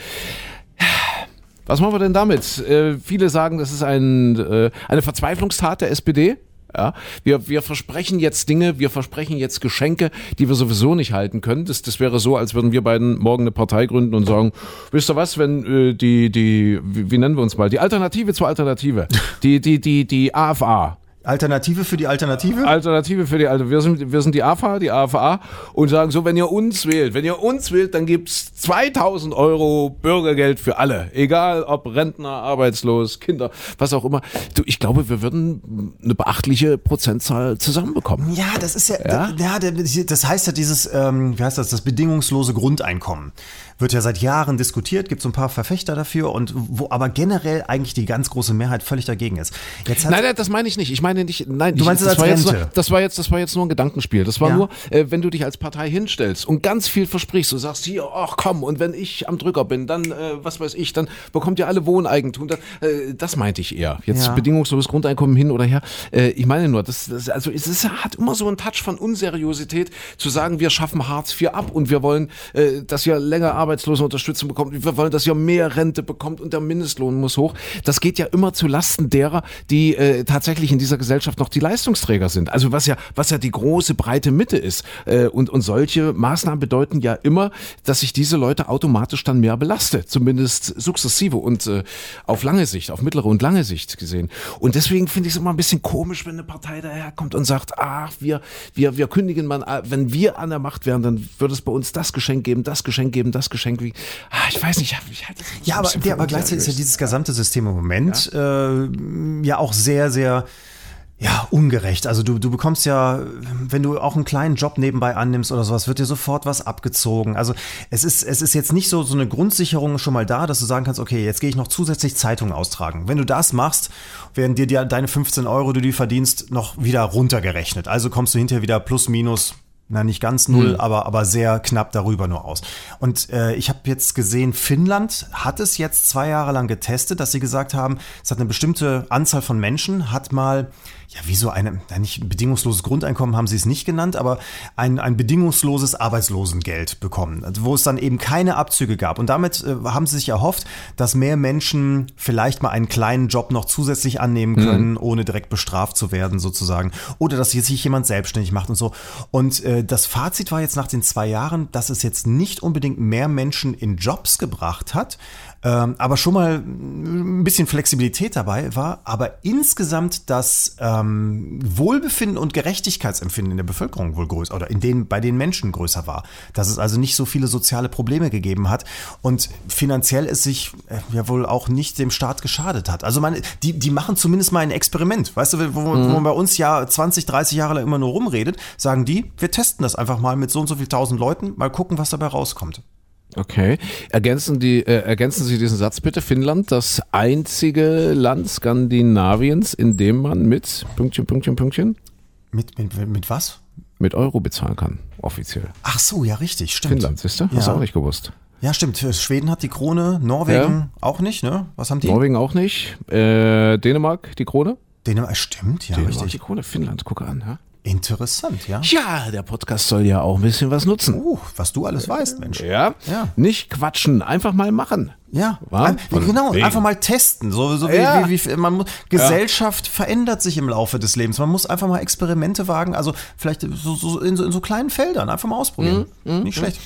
Was machen wir denn damit? Äh, viele sagen, das ist ein, äh, eine Verzweiflungstat der SPD. Ja, wir, wir versprechen jetzt Dinge, wir versprechen jetzt Geschenke, die wir sowieso nicht halten können. Das, das wäre so, als würden wir beiden morgen eine Partei gründen und sagen, wisst ihr was, wenn äh, die, die, wie, wie nennen wir uns mal, die Alternative zur Alternative, die, die, die, die AFA, Alternative für die Alternative? Alternative für die Alte. Wir sind, wir sind die AFA, die AFA und sagen so, wenn ihr uns wählt, wenn ihr uns wählt, dann gibt's 2000 Euro Bürgergeld für alle. Egal ob Rentner, arbeitslos, Kinder, was auch immer. Du, ich glaube, wir würden eine beachtliche Prozentzahl zusammenbekommen. Ja, das ist ja, Ja? ja? der- das heißt ja dieses, ähm, wie heißt das, das bedingungslose Grundeinkommen. Wird ja seit Jahren diskutiert, gibt so ein paar Verfechter dafür und wo aber generell eigentlich die ganz große Mehrheit völlig dagegen ist. Jetzt Nein, nein, das meine ich nicht. Ich meine nicht, nein, Du ich, meinst es das als war jetzt Rente? nur, das war jetzt, das war jetzt nur ein Gedankenspiel. Das war Ja. nur, äh, wenn du dich als Partei hinstellst und ganz viel versprichst, du sagst hier, ach komm, und wenn ich am Drücker bin, dann, äh, was weiß ich, dann bekommt ihr alle Wohneigentum. Das, äh, das meinte ich eher. Jetzt Ja. bedingungsloses Grundeinkommen hin oder her. Äh, ich meine nur, das, das also es ist, hat immer so einen Touch von Unseriosität, zu sagen, wir schaffen Hartz IV ab und wir wollen, äh, dass ihr länger Arbeitslosenunterstützung bekommt, wir wollen, dass ihr mehr Rente bekommt und der Mindestlohn muss hoch. Das geht ja immer zu Lasten derer, die äh, tatsächlich in dieser Gesellschaft noch die Leistungsträger sind. Also was ja, was ja die große breite Mitte ist. Äh, und, und solche Maßnahmen bedeuten ja immer, dass sich diese Leute automatisch dann mehr belastet, zumindest sukzessive und äh, auf lange Sicht, auf mittlere und lange Sicht gesehen. Und deswegen finde ich es immer ein bisschen komisch, wenn eine Partei daherkommt und sagt, ach, wir, wir, wir kündigen mal, an, wenn wir an der Macht wären, dann würde es bei uns das Geschenk geben, das Geschenk geben, das Geschenk. Wie, ah, ich weiß nicht, ich halte das Ja, aber, der, aber gleichzeitig ist ja dieses gesamte System im Moment ja, äh, ja auch sehr, sehr ja, ungerecht. Also du, du bekommst ja, wenn du auch einen kleinen Job nebenbei annimmst oder sowas, wird dir sofort was abgezogen. Also es ist, es ist jetzt nicht so, so eine Grundsicherung schon mal da, dass du sagen kannst, okay, jetzt gehe ich noch zusätzlich Zeitungen austragen. Wenn du das machst, werden dir die, deine 15 Euro, die du verdienst, noch wieder runtergerechnet. Also kommst du hinterher wieder plus minus na nicht ganz null, mhm. aber, aber sehr knapp darüber nur aus. Und äh, ich habe jetzt gesehen, Finnland hat es jetzt zwei Jahre lang getestet, dass sie gesagt haben, es hat eine bestimmte Anzahl von Menschen, hat mal ja, wie so eine, nicht ein bedingungsloses Grundeinkommen haben sie es nicht genannt, aber ein, ein bedingungsloses Arbeitslosengeld bekommen, wo es dann eben keine Abzüge gab. Und damit äh, haben sie sich erhofft, dass mehr Menschen vielleicht mal einen kleinen Job noch zusätzlich annehmen mhm. können, mhm. ohne direkt bestraft zu werden sozusagen. Oder dass sich jemand selbstständig macht und so. Und äh, das Fazit war jetzt nach den zwei Jahren, dass es jetzt nicht unbedingt mehr Menschen in Jobs gebracht hat, ähm, aber schon mal ein bisschen Flexibilität dabei war, aber insgesamt das ähm, Wohlbefinden und Gerechtigkeitsempfinden in der Bevölkerung wohl größer oder in den, bei den Menschen größer war. Dass es also nicht so viele soziale Probleme gegeben hat und finanziell es sich äh, ja wohl auch nicht dem Staat geschadet hat. Also man, die, die machen zumindest mal ein Experiment. Weißt du, wo, mhm. wo man bei uns ja 20, 30 Jahre lang immer nur rumredet, sagen die, wir testen das einfach mal mit so und so viel tausend Leuten, mal gucken, was dabei rauskommt. Okay. Ergänzen, die, äh, ergänzen Sie diesen Satz bitte. Finnland, das einzige Land Skandinaviens, in dem man mit Pünktchen, Pünktchen, Pünktchen? Mit, mit, mit was? Mit Euro bezahlen kann, offiziell. Ach so, ja, richtig, stimmt. Finnland, siehst du? Hast du auch nicht gewusst. Ja, stimmt. Schweden hat die Krone, Norwegen ja. auch nicht, ne? Was haben die? Norwegen auch nicht. Äh, Dänemark die Krone? Dänemark, stimmt, ja, Dänemark richtig. die Krone, Finnland, gucke an, ja? Interessant, ja. Ja, der Podcast soll ja auch ein bisschen was nutzen. Uh, was du alles weißt, Mensch. Ja. ja. Nicht quatschen, einfach mal machen. Ja, Ein, genau, wegen. einfach mal testen. So, so wie, ja. wie, wie, man muss, Gesellschaft ja. verändert sich im Laufe des Lebens. Man muss einfach mal Experimente wagen, also vielleicht so, so in, so, in so kleinen Feldern einfach mal ausprobieren. Mhm. mhm Nicht schlecht.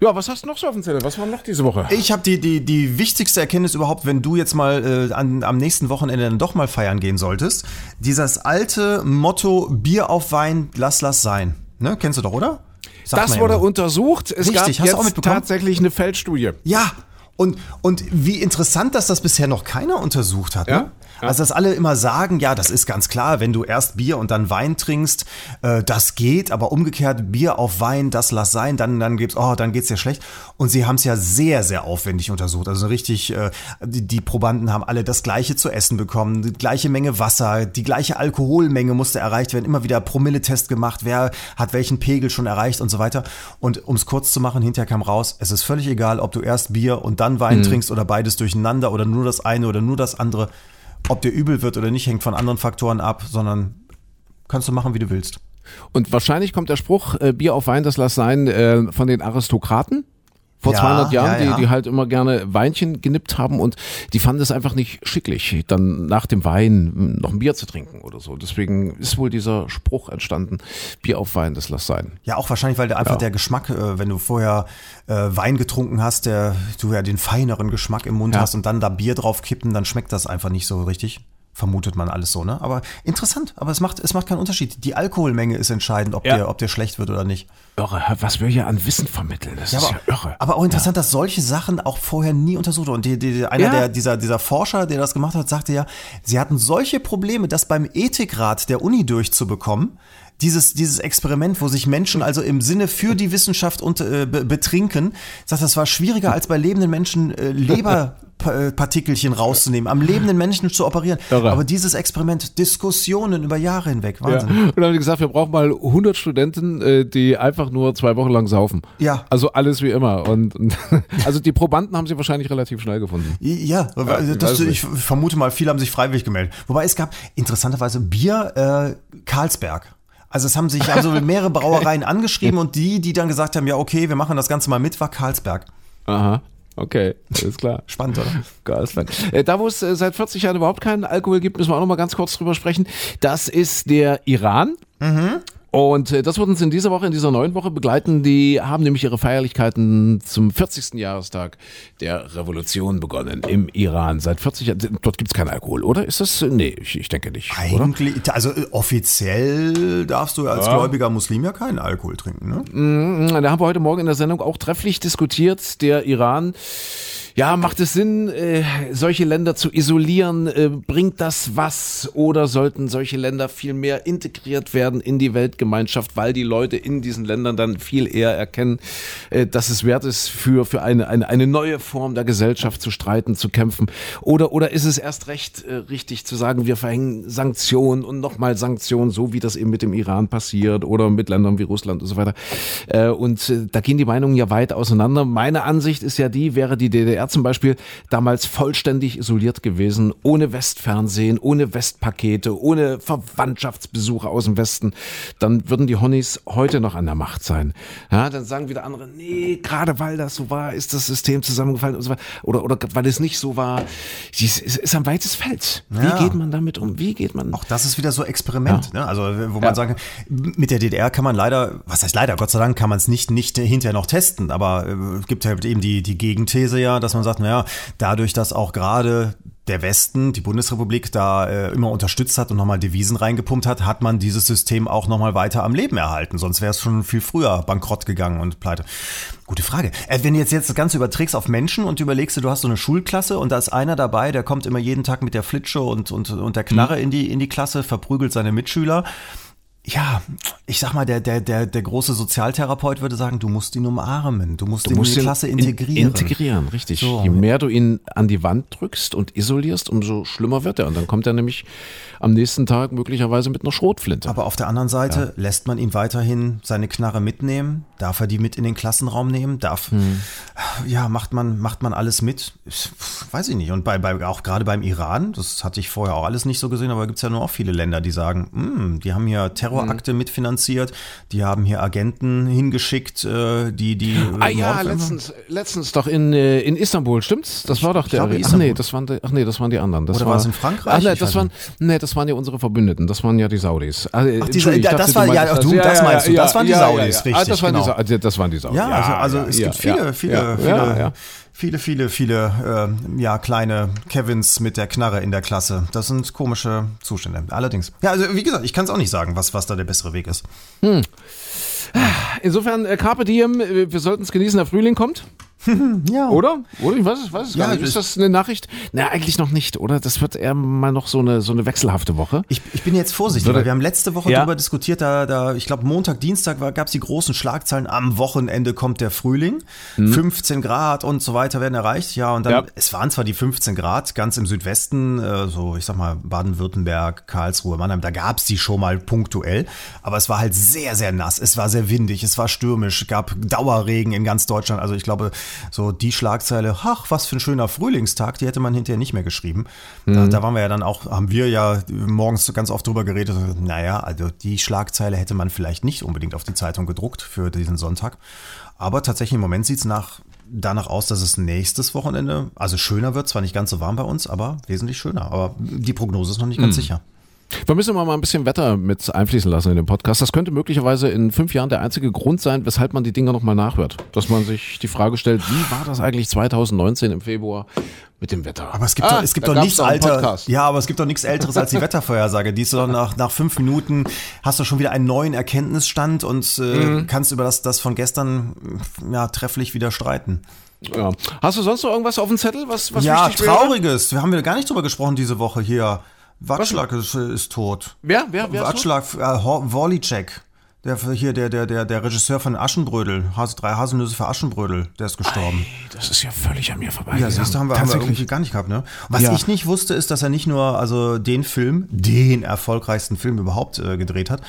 Ja, was hast du noch so auf dem Zettel? Was war noch diese Woche? Ich habe die, die, die wichtigste Erkenntnis überhaupt, wenn du jetzt mal äh, an, am nächsten Wochenende dann doch mal feiern gehen solltest. Dieses alte Motto Bier auf Wein, lass, lass sein. Ne? Kennst du doch, oder? Sag das wurde untersucht. Es Richtig, gab jetzt tatsächlich eine Feldstudie. Ja, und, und wie interessant, dass das bisher noch keiner untersucht hat. Ne? Ja? Also, dass alle immer sagen, ja, das ist ganz klar, wenn du erst Bier und dann Wein trinkst, äh, das geht, aber umgekehrt Bier auf Wein, das lass sein, dann, dann gibt's, oh, dann geht's dir schlecht. Und sie haben es ja sehr, sehr aufwendig untersucht. Also richtig, äh, die, die Probanden haben alle das Gleiche zu essen bekommen, die gleiche Menge Wasser, die gleiche Alkoholmenge musste erreicht werden, immer wieder Promilletest gemacht, wer hat welchen Pegel schon erreicht und so weiter. Und um es kurz zu machen, hinterher kam raus, es ist völlig egal, ob du erst Bier und dann Wein mhm. trinkst oder beides durcheinander oder nur das eine oder nur das andere. Ob dir übel wird oder nicht, hängt von anderen Faktoren ab, sondern kannst du machen, wie du willst. Und wahrscheinlich kommt der Spruch, äh, Bier auf Wein, das lass sein, äh, von den Aristokraten vor ja, 200 Jahren, ja, ja. Die, die halt immer gerne Weinchen genippt haben und die fanden es einfach nicht schicklich, dann nach dem Wein noch ein Bier zu trinken oder so. Deswegen ist wohl dieser Spruch entstanden, Bier auf Wein, das lass sein. Ja, auch wahrscheinlich, weil der einfach der Geschmack, äh, wenn du vorher äh, Wein getrunken hast, der du ja den feineren Geschmack im Mund hast und dann da Bier drauf kippen, dann schmeckt das einfach nicht so richtig vermutet man alles so, ne? Aber interessant, aber es macht, es macht keinen Unterschied. Die Alkoholmenge ist entscheidend, ob, ja. der, ob der schlecht wird oder nicht. Irre, was wir hier an Wissen vermitteln, das ja, ist aber, ja irre. Aber auch interessant, ja. dass solche Sachen auch vorher nie untersucht wurden. Und die, die, einer der, dieser, dieser Forscher, der das gemacht hat, sagte ja, sie hatten solche Probleme, das beim Ethikrat der Uni durchzubekommen, dieses, dieses Experiment, wo sich Menschen also im Sinne für die Wissenschaft unter, äh, betrinken, sagt, das war schwieriger als bei lebenden Menschen äh, Leber Partikelchen rauszunehmen, am lebenden Menschen zu operieren. Irre. Aber dieses Experiment, Diskussionen über Jahre hinweg, Wahnsinn. Ja. Und dann haben die gesagt, wir brauchen mal 100 Studenten, äh, die einfach nur zwei Wochen lang saufen. Ja. Also alles wie immer. Und, und also die Probanden haben sie wahrscheinlich relativ schnell gefunden. Ja, ja das, ich vermute mal, viele haben sich freiwillig gemeldet. Wobei es gab interessanterweise Bier äh, Karlsberg. Also es haben sich also mehrere Brauereien angeschrieben und die, die dann gesagt haben, ja okay, wir machen das Ganze mal mit, war Karlsberg. Aha. Okay, alles klar. Spannend, oder? Geil, äh, Da, wo es äh, seit 40 Jahren überhaupt keinen Alkohol gibt, müssen wir auch noch mal ganz kurz drüber sprechen. Das ist der Iran. Mhm. Und äh, das wird uns in dieser Woche, in dieser neuen Woche begleiten. Die haben nämlich ihre Feierlichkeiten zum 40. Jahrestag der Revolution begonnen im Iran. Seit 40 Jahren, dort gibt es keinen Alkohol, oder? Ist das, nee, ich, ich denke nicht. Eigentlich, oder? also äh, offiziell darfst du als ja. gläubiger Muslim ja keinen Alkohol trinken, ne? Mhm, da haben wir heute Morgen in der Sendung auch trefflich diskutiert. Der Iran Ja, macht es Sinn, äh, solche Länder zu isolieren? Äh, bringt das was? Oder sollten solche Länder viel mehr integriert werden in die Weltgemeinschaft, weil die Leute in diesen Ländern dann viel eher erkennen, äh, dass es wert ist, für, für eine, eine, eine neue Form der Gesellschaft zu streiten, zu kämpfen? Oder, oder ist es erst recht äh, richtig zu sagen, wir verhängen Sanktionen und nochmal Sanktionen, so wie das eben mit dem Iran passiert oder mit Ländern wie Russland und so weiter? Äh, und äh, da gehen die Meinungen ja weit auseinander. Meine Ansicht ist ja die, wäre die DDR zum Beispiel damals vollständig isoliert gewesen, ohne Westfernsehen, ohne Westpakete, ohne Verwandtschaftsbesuche aus dem Westen, dann würden die Honnies heute noch an der Macht sein. Ja, dann sagen wieder andere, nee, gerade weil das so war, ist das System zusammengefallen und so weiter. Oder, oder weil es nicht so war. Es ist, ist ein weites Feld. Wie Ja. geht man damit um? Wie geht man? Auch das ist wieder so Experiment, ne? Also wo man sagen, mit der DDR kann man leider, was heißt leider, Gott sei Dank kann man es nicht, nicht hinterher noch testen, aber äh, es gibt halt eben die, die Gegenthese ja, dass man sagt, naja, dadurch, dass auch gerade der Westen, die Bundesrepublik da äh, immer unterstützt hat und nochmal Devisen reingepumpt hat, hat man dieses System auch nochmal weiter am Leben erhalten. Sonst wäre es schon viel früher bankrott gegangen und pleite. Gute Frage. Äh, wenn du jetzt, jetzt das Ganze überträgst auf Menschen und überlegst, du hast so eine Schulklasse und da ist einer dabei, der kommt immer jeden Tag mit der Flitsche und, und, und der Knarre in, die, in die Klasse, verprügelt seine Mitschüler. Ja, ich sag mal, der, der, der, der große Sozialtherapeut würde sagen, du musst ihn umarmen, du musst ihn in die Klasse in- integrieren. Integrieren, richtig. So. Je mehr du ihn an die Wand drückst und isolierst, umso schlimmer wird er. Und dann kommt er nämlich am nächsten Tag möglicherweise mit einer Schrotflinte. Aber auf der anderen Seite lässt man ihn weiterhin seine Knarre mitnehmen? Darf er die mit in den Klassenraum nehmen? Darf, Hm. ja, macht man, macht man alles mit? Ich, weiß ich nicht. Und bei, bei, auch gerade beim Iran, das hatte ich vorher auch alles nicht so gesehen, aber gibt es ja nur auch viele Länder, die sagen, "Hm, die haben hier Terrorakte Hm. mitfinanziert, die haben hier Agenten hingeschickt, äh, die, die. äh, Ah ja, letztens, letztens doch in, äh, in Istanbul, stimmt's? Das war doch der. glaube, ach nee, das waren die, ach nee, das waren die anderen. Das Oder war es in Frankreich? Ach nee, das waren, nee, das waren ja unsere Verbündeten. Das waren ja die Saudis. Ah, äh, Ach, die- ja, dachte, das war- du ja, du, das meinst du, das waren die Saudis, Ah, richtig, das waren die, genau. Sa- äh, das waren die Saudis. Ja, also, also es ja, gibt viele, ja, viele, ja, viele, ja, ja. viele, viele, viele, ähm, ja, kleine Kevins mit der Knarre in der Klasse. Das sind komische Zustände. Allerdings. Ja, also wie gesagt, ich kann es auch nicht sagen, was, was da der bessere Weg ist. Insofern, äh, Carpe Diem, äh, wir sollten es genießen, der Frühling kommt. Ja. Oder? Oder? Ich weiß es, weiß es Ja, gar nicht. Ist das eine Nachricht? Na, eigentlich noch nicht, oder? Das wird eher mal noch so eine, so eine wechselhafte Woche. Ich, ich bin jetzt vorsichtig, Würde- weil wir haben letzte Woche Ja. darüber diskutiert, da, da ich glaube Montag, Dienstag gab es die großen Schlagzeilen, am Wochenende kommt der Frühling, 15 Grad und so weiter werden erreicht. Ja, und dann, Mhm. Ja. es waren zwar die 15 Grad ganz im Südwesten, äh, so ich sag mal Baden-Württemberg, Karlsruhe, Mannheim, da gab es die schon mal punktuell, aber es war halt sehr, sehr nass, es war sehr windig, es war stürmisch, gab Dauerregen in ganz Deutschland. Also ich glaube, so die Schlagzeile, ach, was für ein schöner Frühlingstag, die hätte man hinterher nicht mehr geschrieben. Da, da waren wir ja dann auch, haben wir ja morgens ganz oft drüber geredet. Naja, also die Schlagzeile hätte man vielleicht nicht unbedingt auf die Zeitung gedruckt für diesen Sonntag. Aber tatsächlich im Moment sieht es nach, danach aus, dass es nächstes Wochenende, also schöner wird, zwar nicht ganz so warm bei uns, aber wesentlich schöner. Aber die Prognose ist noch nicht ganz sicher. Wir müssen mal ein bisschen Wetter mit einfließen lassen in den Podcast. Das könnte möglicherweise in fünf Jahren der einzige Grund sein, weshalb man die Dinger nochmal nachhört. Dass man sich die Frage stellt, wie war das eigentlich 2019 im Februar mit dem Wetter? Aber es gibt Ah, doch, es gibt doch nichts alter. Ja, aber es gibt doch nichts älteres als die Wettervorhersage. Die ist doch nach, nach fünf Minuten hast du schon wieder einen neuen Erkenntnisstand und äh, Mhm. kannst über das, das von gestern ja, trefflich wieder streiten. Ja. Hast du sonst noch irgendwas auf dem Zettel, was, was ja, wichtig wäre? trauriges. Wir haben wir gar nicht drüber gesprochen diese Woche hier. Watschlag ist, ist tot. Wer? Wer? Wer? Watschlag, äh, Worlicek. Der hier, der, der, der, der Regisseur von Aschenbrödel, Hase, drei Haselnüsse für Aschenbrödel, der ist gestorben. tot? Das ist ja völlig an mir vorbei. Ja, du, haben wir, haben wir irgendwie gar nicht gehabt, ne? Was Ja. ich nicht wusste, ist, dass er nicht nur also den Film, den erfolgreichsten Film überhaupt äh, gedreht hat,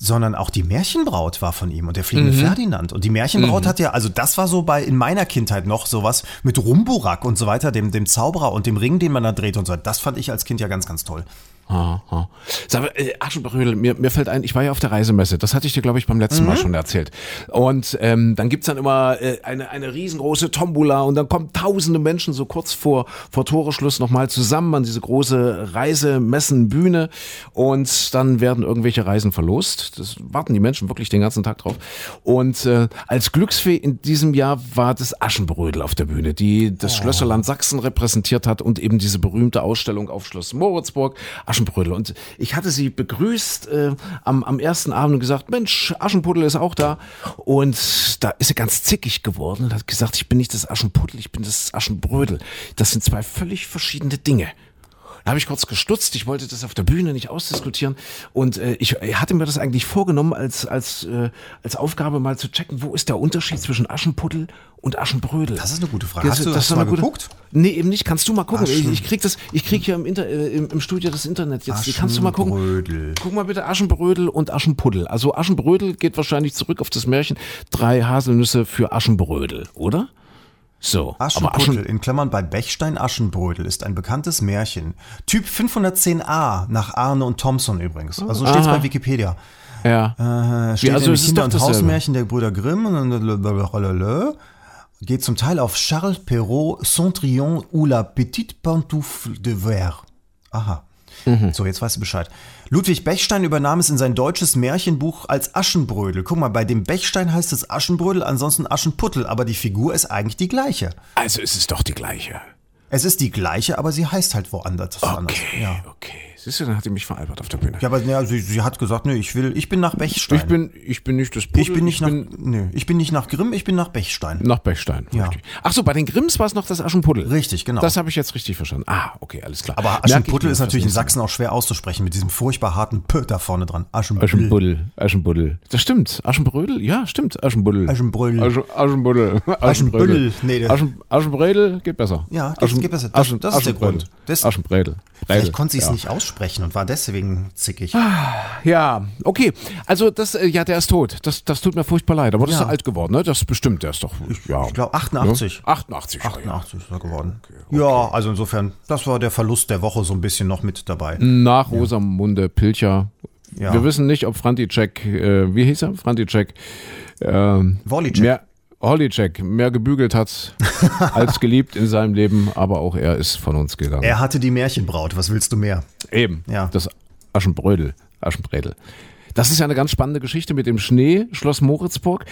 sondern auch die Märchenbraut war von ihm und der fliegende Ferdinand. Und die Märchenbraut hat ja, also das war so bei in meiner Kindheit noch sowas mit Rumburak und so weiter, dem, dem Zauberer und dem Ring, den man da dreht und so. weiter. Das fand ich als Kind ja ganz, ganz toll. Aha. Sag mal, äh, Aschenbrödel, mir, mir fällt ein, ich war ja auf der Reisemesse, das hatte ich dir, glaube ich, beim letzten Mal schon erzählt. Und ähm, dann gibt's dann immer äh, eine, eine riesengroße Tombola und dann kommen tausende Menschen so kurz vor, vor Toreschluss nochmal zusammen an diese große Reisemessenbühne und dann werden irgendwelche Reisen verlost. Das warten die Menschen wirklich den ganzen Tag drauf. Und äh, als Glücksfee in diesem Jahr war das Aschenbrödel auf der Bühne, die das Schlösserland Sachsen repräsentiert hat und eben diese berühmte Ausstellung auf Schloss Moritzburg. Aschenbrödel Aschenbrödel. Und ich hatte sie begrüßt äh, am, am ersten Abend und gesagt, Mensch, Aschenputtel ist auch da. Und da ist sie ganz zickig geworden und hat gesagt, ich bin nicht das Aschenputtel, ich bin das Aschenbrödel. Das sind zwei völlig verschiedene Dinge. Da habe ich kurz gestutzt. Ich wollte das auf der Bühne nicht ausdiskutieren. Und äh, ich hatte mir das eigentlich vorgenommen, als, als, äh, als Aufgabe mal zu checken, wo ist der Unterschied zwischen Aschenputtel und Aschenbrödel. Das ist eine gute Frage. Das, Hast du das das mal gute- geguckt? Nee, eben nicht. Kannst du mal gucken. Ich, Aschen- ich krieg das, ich krieg hier im, Inter, äh, im, im Studio das Internet jetzt. Kannst du mal gucken? Aschenbrödel. Guck mal bitte Aschenbrödel und Aschenpuddel. Also Aschenbrödel geht wahrscheinlich zurück auf das Märchen Drei Haselnüsse für Aschenbrödel, oder? So. aber Aschenputtel, Aschen, in Klammern bei Bechstein Aschenbrödel, ist ein bekanntes Märchen. Typ 510a, nach Arne und Thompson übrigens. Also steht's Aha. bei Wikipedia. ja. Äh, steht also nämlich es ist Kinder- und dasselbe. Hausmärchen der Brüder Grimm. und Geht zum Teil auf Charles Perrault, Cendrillon ou la petite pantoufle de verre. Aha. Mhm. So, jetzt weißt du Bescheid. Ludwig Bechstein übernahm es in sein deutsches Märchenbuch als Aschenbrödel. Guck mal, bei dem Bechstein heißt es Aschenbrödel, ansonsten Aschenputtel, aber die Figur ist eigentlich die gleiche. Also es ist doch die gleiche. Es ist die gleiche, aber sie heißt halt woanders. anders. Okay, Ja. okay. Siehst du, dann hat die mich veralbert auf der Bühne. Ja, aber ja, sie, sie hat gesagt, nö, ich will, ich bin nach Bechstein. ich bin, ich bin nicht das Puddel, ich bin nicht nach, bin nö, ich bin nicht nach Grimm, ich bin nach Bechstein. nach Bechstein. Ja. Richtig. Ach so, bei den Grimms war es noch das Aschenpuddel. Richtig, genau. Das habe ich jetzt richtig verstanden. Ah, okay, alles klar. Aber ich Aschenputtel ist natürlich in. Sachsen auch schwer auszusprechen mit diesem furchtbar harten P da vorne dran. Aschenputtel. Aschenbuddel, Aschenbuddel. Das stimmt. Aschenbrödel? Ja, stimmt. Aschenbuddel. Aschenbrödel. Aschen, Aschenbuddel. Aschenbüttel. Nee, Aschen, Aschenbredel geht besser. Ja, das geht besser. Das- das ist der Grund. Das- Aschenbredel. Vielleicht konnte sie es ja. nicht aussprechen und war deswegen zickig. Ja, okay. Also das, äh, ja, der ist tot. Das, das tut mir furchtbar leid. Aber das Ja. ist alt geworden, ne? Das ist bestimmt, der ist doch, ja. Ich glaube 88. Ja? 88. ja, ja. 88 ist er geworden. Ja, also insofern, das war der Verlust der Woche so ein bisschen noch mit dabei. Nach Rosamunde Pilcher. Ja. Wir wissen nicht, ob Franticek, äh, wie hieß er? Franticek, ähm, Wollicek. mehr, Holicek mehr gebügelt hat als geliebt in seinem Leben, aber auch er ist von uns gegangen. Er hatte die Märchenbraut, was willst du mehr? Eben, Ja. das Aschenbrödel, Aschenbredel. Das ist ja eine ganz spannende Geschichte mit dem Schnee, Schloss Moritzburg.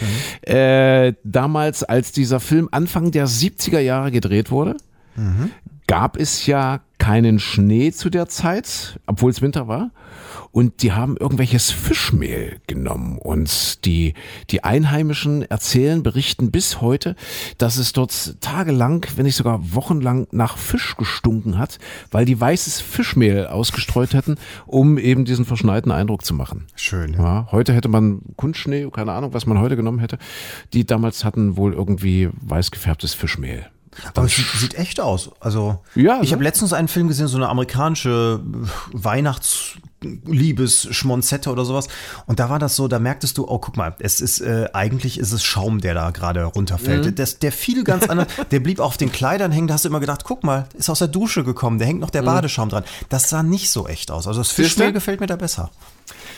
Äh, damals, als dieser Film Anfang der 70er Jahre gedreht wurde, gab es ja keinen Schnee zu der Zeit, obwohl es Winter war. Und die haben irgendwelches Fischmehl genommen. Und die, die Einheimischen erzählen, berichten bis heute, dass es dort tagelang, wenn nicht sogar wochenlang nach Fisch gestunken hat, weil die weißes Fischmehl ausgestreut hätten, um eben diesen verschneiten Eindruck zu machen. Schön. Ja. Ja, heute hätte man Kunstschnee, keine Ahnung, was man heute genommen hätte. Die damals hatten wohl irgendwie weiß gefärbtes Fischmehl. Aber es sieht, sieht echt aus. Also, Ja, ich ne? habe letztens einen Film gesehen, so eine amerikanische Weihnachtsliebes-Schmonzette oder sowas. Und da war das so, da merktest du, oh, guck mal, es ist, äh, eigentlich ist es Schaum, der da gerade runterfällt. Mhm. Das, der fiel ganz anders. Der blieb auf den Kleidern hängen. Da hast du immer gedacht, guck mal, ist aus der Dusche gekommen. Da hängt noch der Badeschaum dran. Das sah nicht so echt aus. Also das Mhm. Fischmehl gefällt mir da besser.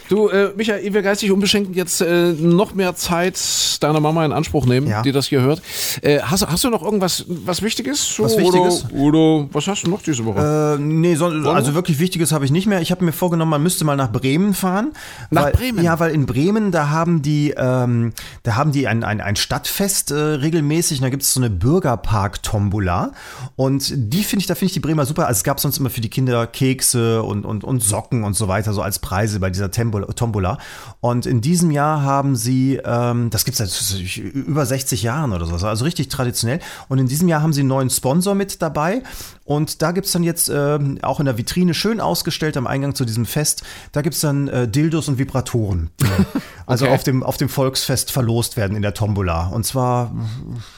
Du, äh, Michael, wir geistig unbeschränkt jetzt äh, noch mehr Zeit deiner Mama in Anspruch nehmen, Ja. die das hier hört. Äh, hast, hast du noch irgendwas was Wichtiges? So, Was Wichtiges? Oder, oder was hast du noch diese Woche? Äh, nee, so, also wirklich Wichtiges habe ich nicht mehr. Ich habe mir vorgenommen, man müsste mal nach Bremen fahren. Nach weil, Bremen? Ja, weil in Bremen, da haben die, ähm, da haben die ein, ein, ein Stadtfest äh, regelmäßig. Und da gibt es so eine Bürgerpark-Tombola. Und die finde ich, da finde ich die Bremer super. Also es gab sonst immer für die Kinder Kekse und, und, und Socken und so weiter, so als Preise bei dieser Tembo- Tombola. Und in diesem Jahr haben sie, ähm, das gibt es seit über 60 Jahren oder so, also richtig traditionell. Und in diesem Jahr haben sie einen neuen Sponsor mit dabei. Und da gibt es dann jetzt ähm, auch in der Vitrine schön ausgestellt am Eingang zu diesem Fest, da gibt es dann äh, Dildos und Vibratoren. Also Okay. auf, dem, auf dem Volksfest verlost werden in der Tombola. Und zwar,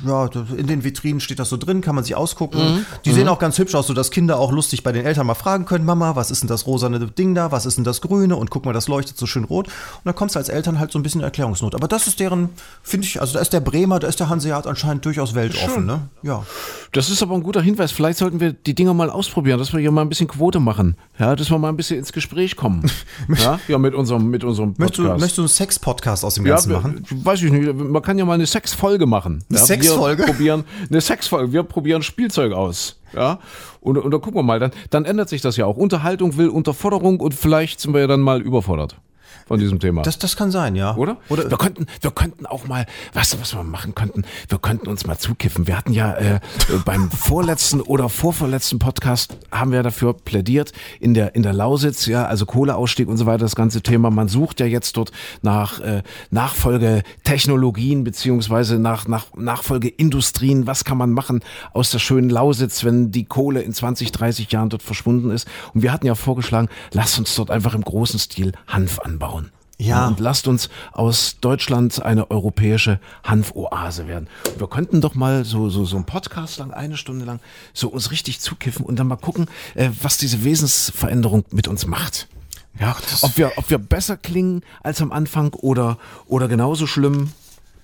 ja, in den Vitrinen steht das so drin, kann man sich ausgucken. Die sehen auch ganz hübsch aus, sodass Kinder auch lustig bei den Eltern mal fragen können, Mama, was ist denn das rosane Ding da, was ist denn das grüne? Und guck mal, das leuchtet so schön rot. Und da kommst du als Eltern halt so ein bisschen in Erklärungsnot. Aber das ist deren, finde ich, also da ist der Bremer, da ist der Hanseat anscheinend durchaus weltoffen, ne? Ja. Das ist aber ein guter Hinweis. Vielleicht sollten wir die Dinger mal ausprobieren, dass wir hier mal ein bisschen Quote machen. Ja, dass wir mal ein bisschen ins Gespräch kommen. ja, ja mit unserem, mit unserem Möchtest du, Podcast. möchtest du einen Sex-Podcast aus dem ja, Ganzen wir- machen? weiß ich nicht. Man kann ja mal eine Sexfolge machen. Eine ja, Sexfolge? Wir probieren eine Sexfolge. Wir probieren Spielzeug aus. Ja, und, und dann gucken wir mal. Dann, dann ändert sich das ja auch. Unterhaltung will Unterforderung und vielleicht sind wir ja dann mal überfordert. Von diesem Thema. Das, das kann sein, ja. oder? Oder wir könnten, wir könnten auch mal, weißt du, was wir machen könnten? Wir könnten uns mal zukiffen. Wir hatten ja äh, beim vorletzten oder vorvorletzten Podcast haben wir dafür plädiert in der in der Lausitz, ja, also Kohleausstieg und so weiter, das ganze Thema. Man sucht ja jetzt dort nach äh, Nachfolgetechnologien beziehungsweise nach nach Nachfolgeindustrien. Was kann man machen aus der schönen Lausitz, wenn die Kohle in 20, 30 Jahren dort verschwunden ist? Und wir hatten ja vorgeschlagen, lasst uns dort einfach im großen Stil Hanf anbauen. Ja. Und lasst uns aus Deutschland eine europäische Hanfoase werden. Und wir könnten doch mal so, so, so einen Podcast lang, eine Stunde lang, so uns richtig zukiffen und dann mal gucken, äh, was diese Wesensveränderung mit uns macht. Ja, ob wir, ob wir besser klingen als am Anfang oder, oder genauso schlimm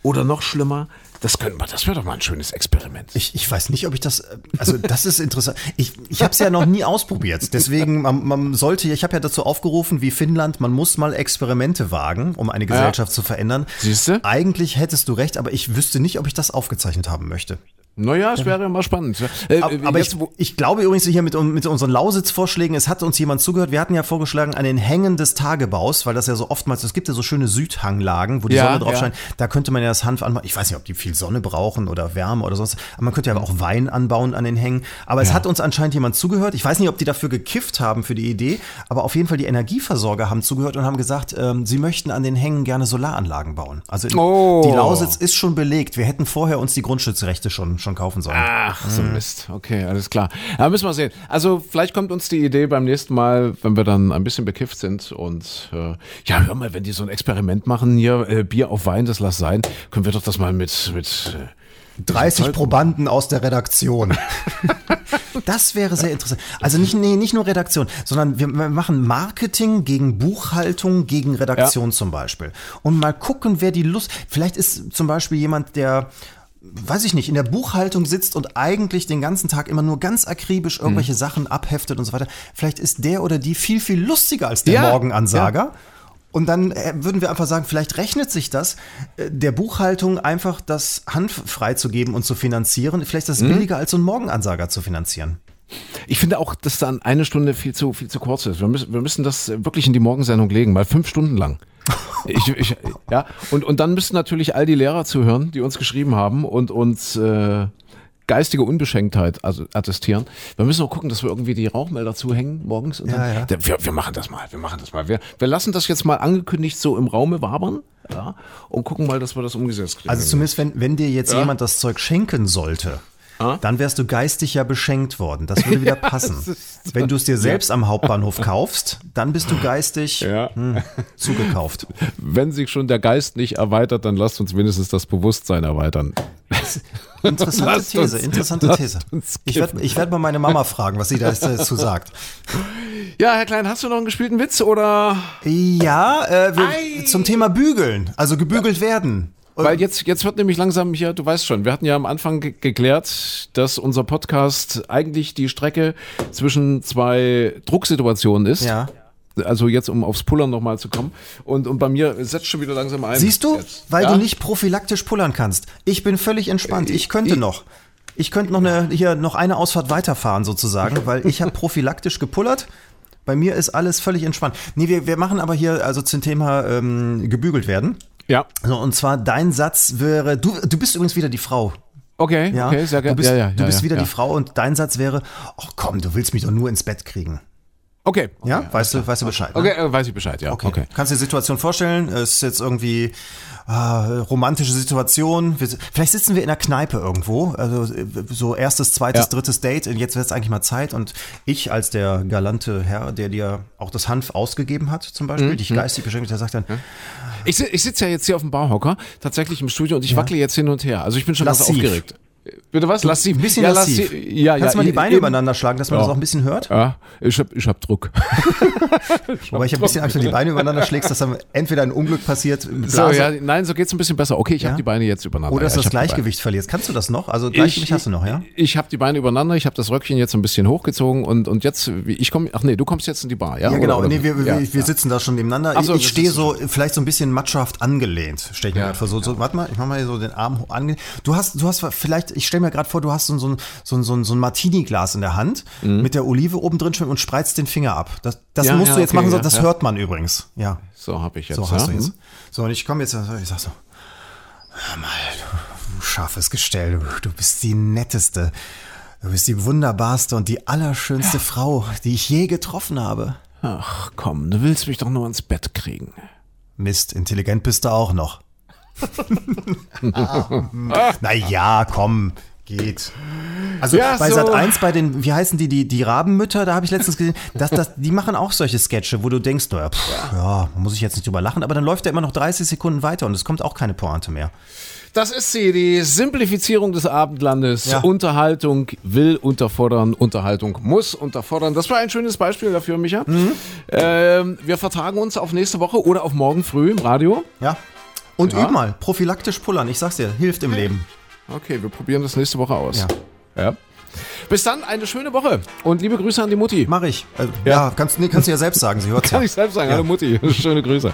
oder noch schlimmer. Das könnten wir, das wäre doch mal ein schönes Experiment. Ich, ich weiß nicht, ob ich das, also das ist interessant. Ich, ich habe es ja noch nie ausprobiert. Deswegen, man, man sollte, ich habe ja dazu aufgerufen, wie Finnland, man muss mal Experimente wagen, um eine Gesellschaft zu verändern. Siehste? Eigentlich hättest du recht, aber ich wüsste nicht, ob ich das aufgezeichnet haben möchte. Naja, es wäre mal spannend. Äh, Aber jetzt, ich, ich glaube übrigens hier mit, mit unseren Lausitz-Vorschlägen, es hat uns jemand zugehört. Wir hatten ja vorgeschlagen an den Hängen des Tagebaus, weil das ja so oftmals, es gibt ja so schöne Südhanglagen, wo die Ja, Sonne drauf ja. scheint. Da könnte man ja das Hanf anbauen. Ich weiß nicht, ob die viel Sonne brauchen oder Wärme oder sonst. Aber man könnte ja auch Wein anbauen an den Hängen. Aber es Ja. hat uns anscheinend jemand zugehört. Ich weiß nicht, ob die dafür gekifft haben für die Idee. Aber auf jeden Fall die Energieversorger haben zugehört und haben gesagt, ähm, sie möchten an den Hängen gerne Solaranlagen bauen. Also in, Oh. die Lausitz ist schon belegt. Wir hätten vorher uns die Grundstützrechte schon, schon kaufen sollen. Ach, so Mist. Okay, alles klar. Ja, müssen wir sehen. Also vielleicht kommt uns die Idee beim nächsten Mal, wenn wir dann ein bisschen bekifft sind und äh, ja, hör mal, wenn die so ein Experiment machen hier, äh, Bier auf Wein, das lass sein, können wir doch das mal mit mit äh, 30 Zeug- Probanden aus der Redaktion. Das wäre sehr interessant. Also nicht, nee, nicht nur Redaktion, sondern wir wir machen Marketing gegen Buchhaltung, gegen Redaktion zum Beispiel. Und mal gucken, wer die Lust. Vielleicht ist zum Beispiel jemand, der weiß ich nicht, in der Buchhaltung sitzt und eigentlich den ganzen Tag immer nur ganz akribisch irgendwelche Sachen abheftet und so weiter. Vielleicht ist der oder die viel, viel lustiger als der Ja, Morgenansager. Und dann äh, würden wir einfach sagen, vielleicht rechnet sich das, äh, der Buchhaltung einfach das Hanf freizugeben und zu finanzieren. Vielleicht ist das billiger, als so einen Morgenansager zu finanzieren. Ich finde auch, dass dann eine Stunde viel zu, viel zu kurz ist. Wir müssen, wir müssen das wirklich in die Morgensendung legen, mal fünf Stunden lang. Ich, ich, ja, und, und dann müssten natürlich all die Lehrer zuhören, die uns geschrieben haben und uns äh, geistige Unbeschenktheit attestieren. Wir müssen auch gucken, dass wir irgendwie die Rauchmelder zuhängen morgens. Und Ja, dann, ja. Da- Wir, wir machen das mal, wir machen das mal. Wir, wir lassen das jetzt mal angekündigt so im Raume wabern ja, und gucken mal, dass wir das umgesetzt kriegen. Also zumindest, wenn, wenn dir jetzt Ja. jemand das Zeug schenken sollte, Ah? dann wärst du geistig ja beschenkt worden. Das würde wieder passen. wenn du es dir selbst am Hauptbahnhof kaufst, dann bist du geistig ja. hm, zugekauft. Wenn sich schon der Geist nicht erweitert, dann lasst uns wenigstens das Bewusstsein erweitern. Interessante Lasst These, uns- interessante These. Ich werde werd mal meine Mama fragen, was sie dazu sagt. Ja, Herr Klein, hast du noch einen gespielten Witz oder? Ja, äh, wir, zum Thema Bügeln, also gebügelt werden. Weil jetzt, jetzt wird nämlich langsam hier, du weißt schon, wir hatten ja am Anfang ge geklärt, dass unser Podcast eigentlich die Strecke zwischen zwei Drucksituationen ist. Ja. Also jetzt, um aufs Pullern nochmal zu kommen. Und, und bei mir setzt schon wieder langsam ein. Siehst du, Jetzt. weil ja? du nicht prophylaktisch pullern kannst. Ich bin völlig entspannt. Ich könnte noch. Ich könnte noch eine, hier noch eine Ausfahrt weiterfahren sozusagen, weil ich habe prophylaktisch gepullert. Bei mir ist alles völlig entspannt. Nee, wir, wir machen aber hier also zum Thema ähm, gebügelt werden. Ja, So, und zwar dein Satz wäre, du, du bist übrigens wieder die Frau. okay, Ja, okay, sehr du gerne. bist, ja, ja, du ja, bist ja, wieder ja. die Frau und dein Satz wäre, ach komm, du willst mich doch nur ins Bett kriegen. Okay. Ja, okay. weißt du, weißt du Bescheid. Ne? Okay, äh, weiß ich Bescheid, ja. Okay. Kannst du dir die Situation vorstellen? Es ist jetzt irgendwie ah, romantische Situation. Wir, vielleicht sitzen wir in einer Kneipe irgendwo, also äh, so erstes, zweites, Ja. drittes Date und jetzt wird es eigentlich mal Zeit und ich als der galante Herr, der dir auch das Hanf ausgegeben hat zum Mhm. Beispiel, dich geistig beschenkt, der sagt dann, Ich, ich sitze ja jetzt hier auf dem Barhocker, tatsächlich im Studio und ich wackle jetzt hin und her. Also ich bin schon ganz Lassiv. aufgeregt. Bitte was? Lassiv. ein bisschen ja, lassiv. lassi- Ja, Kannst ja, mal die Beine eben. übereinander schlagen, dass man Ja. das auch ein bisschen hört? Ja, ich hab, ich hab Druck. Aber ich habe ein bisschen Angst, wenn du die Beine übereinander schlägst, dass dann entweder ein Unglück passiert, So, ja, nein, so geht's ein bisschen besser. Okay, ich Ja? habe die Beine jetzt übereinander. oder dass ja, du ich das Gleichgewicht verlierst. Kannst du das noch? Also. Gleichgewicht hast du noch, ja? Ich habe die Beine übereinander, ich habe das Röckchen jetzt ein bisschen hochgezogen und, und jetzt, ich komme, ach nee, du kommst jetzt in die Bar, ja? Ja, genau. Oder- nee, wir, wir, wir sitzen da schon nebeneinander. So, ich stehe so vielleicht so ein bisschen matschhaft angelehnt, stelle ich mir gerade vor. So, so, warte mal, ich mach mal hier so den Arm hoch angelehnt. Du hast, du hast vielleicht, ich stelle mir gerade vor, du hast so, so, so, so, so ein Martini-Glas in der Hand mit der Olive oben drin schwimmen und spreizt den Finger ab. Das, das Mhm. Ja, musst ja, du jetzt okay, machen, ja, das ja. hört man übrigens. Ja, So habe ich jetzt. so hast ja. du jetzt. Hm. So, und ich komme jetzt, ich sag so, mal, du, du scharfes Gestell, du, du bist die netteste, du bist die wunderbarste und die allerschönste Frau, die ich je getroffen habe. Ach komm, du willst mich doch nur ins Bett kriegen. Mist, intelligent bist du auch noch. Na ja, komm, geht. Also Ja, bei so. Sat 1 bei den, wie heißen die, die, die Rabenmütter, da habe ich letztens gesehen, dass, das, die machen auch solche Sketche, wo du denkst, naja, pff, ja, muss ich jetzt nicht drüber lachen, aber dann läuft der immer noch 30 Sekunden weiter und es kommt auch keine Pointe mehr. Das ist sie, die Simplifizierung des Abendlandes. Ja. Unterhaltung will unterfordern, Unterhaltung muss unterfordern. Das war ein schönes Beispiel dafür, Micha. Mhm. Ähm, wir vertagen uns auf nächste Woche oder auf morgen früh im Radio. Ja. Und Ja. üb mal, prophylaktisch pullern, ich sag's dir, hilft im Leben. Okay, wir probieren das nächste Woche aus. Ja. ja. Bis dann, eine schöne Woche und liebe Grüße an die Mutti. Mach ich. Äh, ja. kannst, nee, kannst du ja selbst sagen, sie hört's Kann ja. ich selbst sagen, Ja. hallo Mutti, schöne Grüße.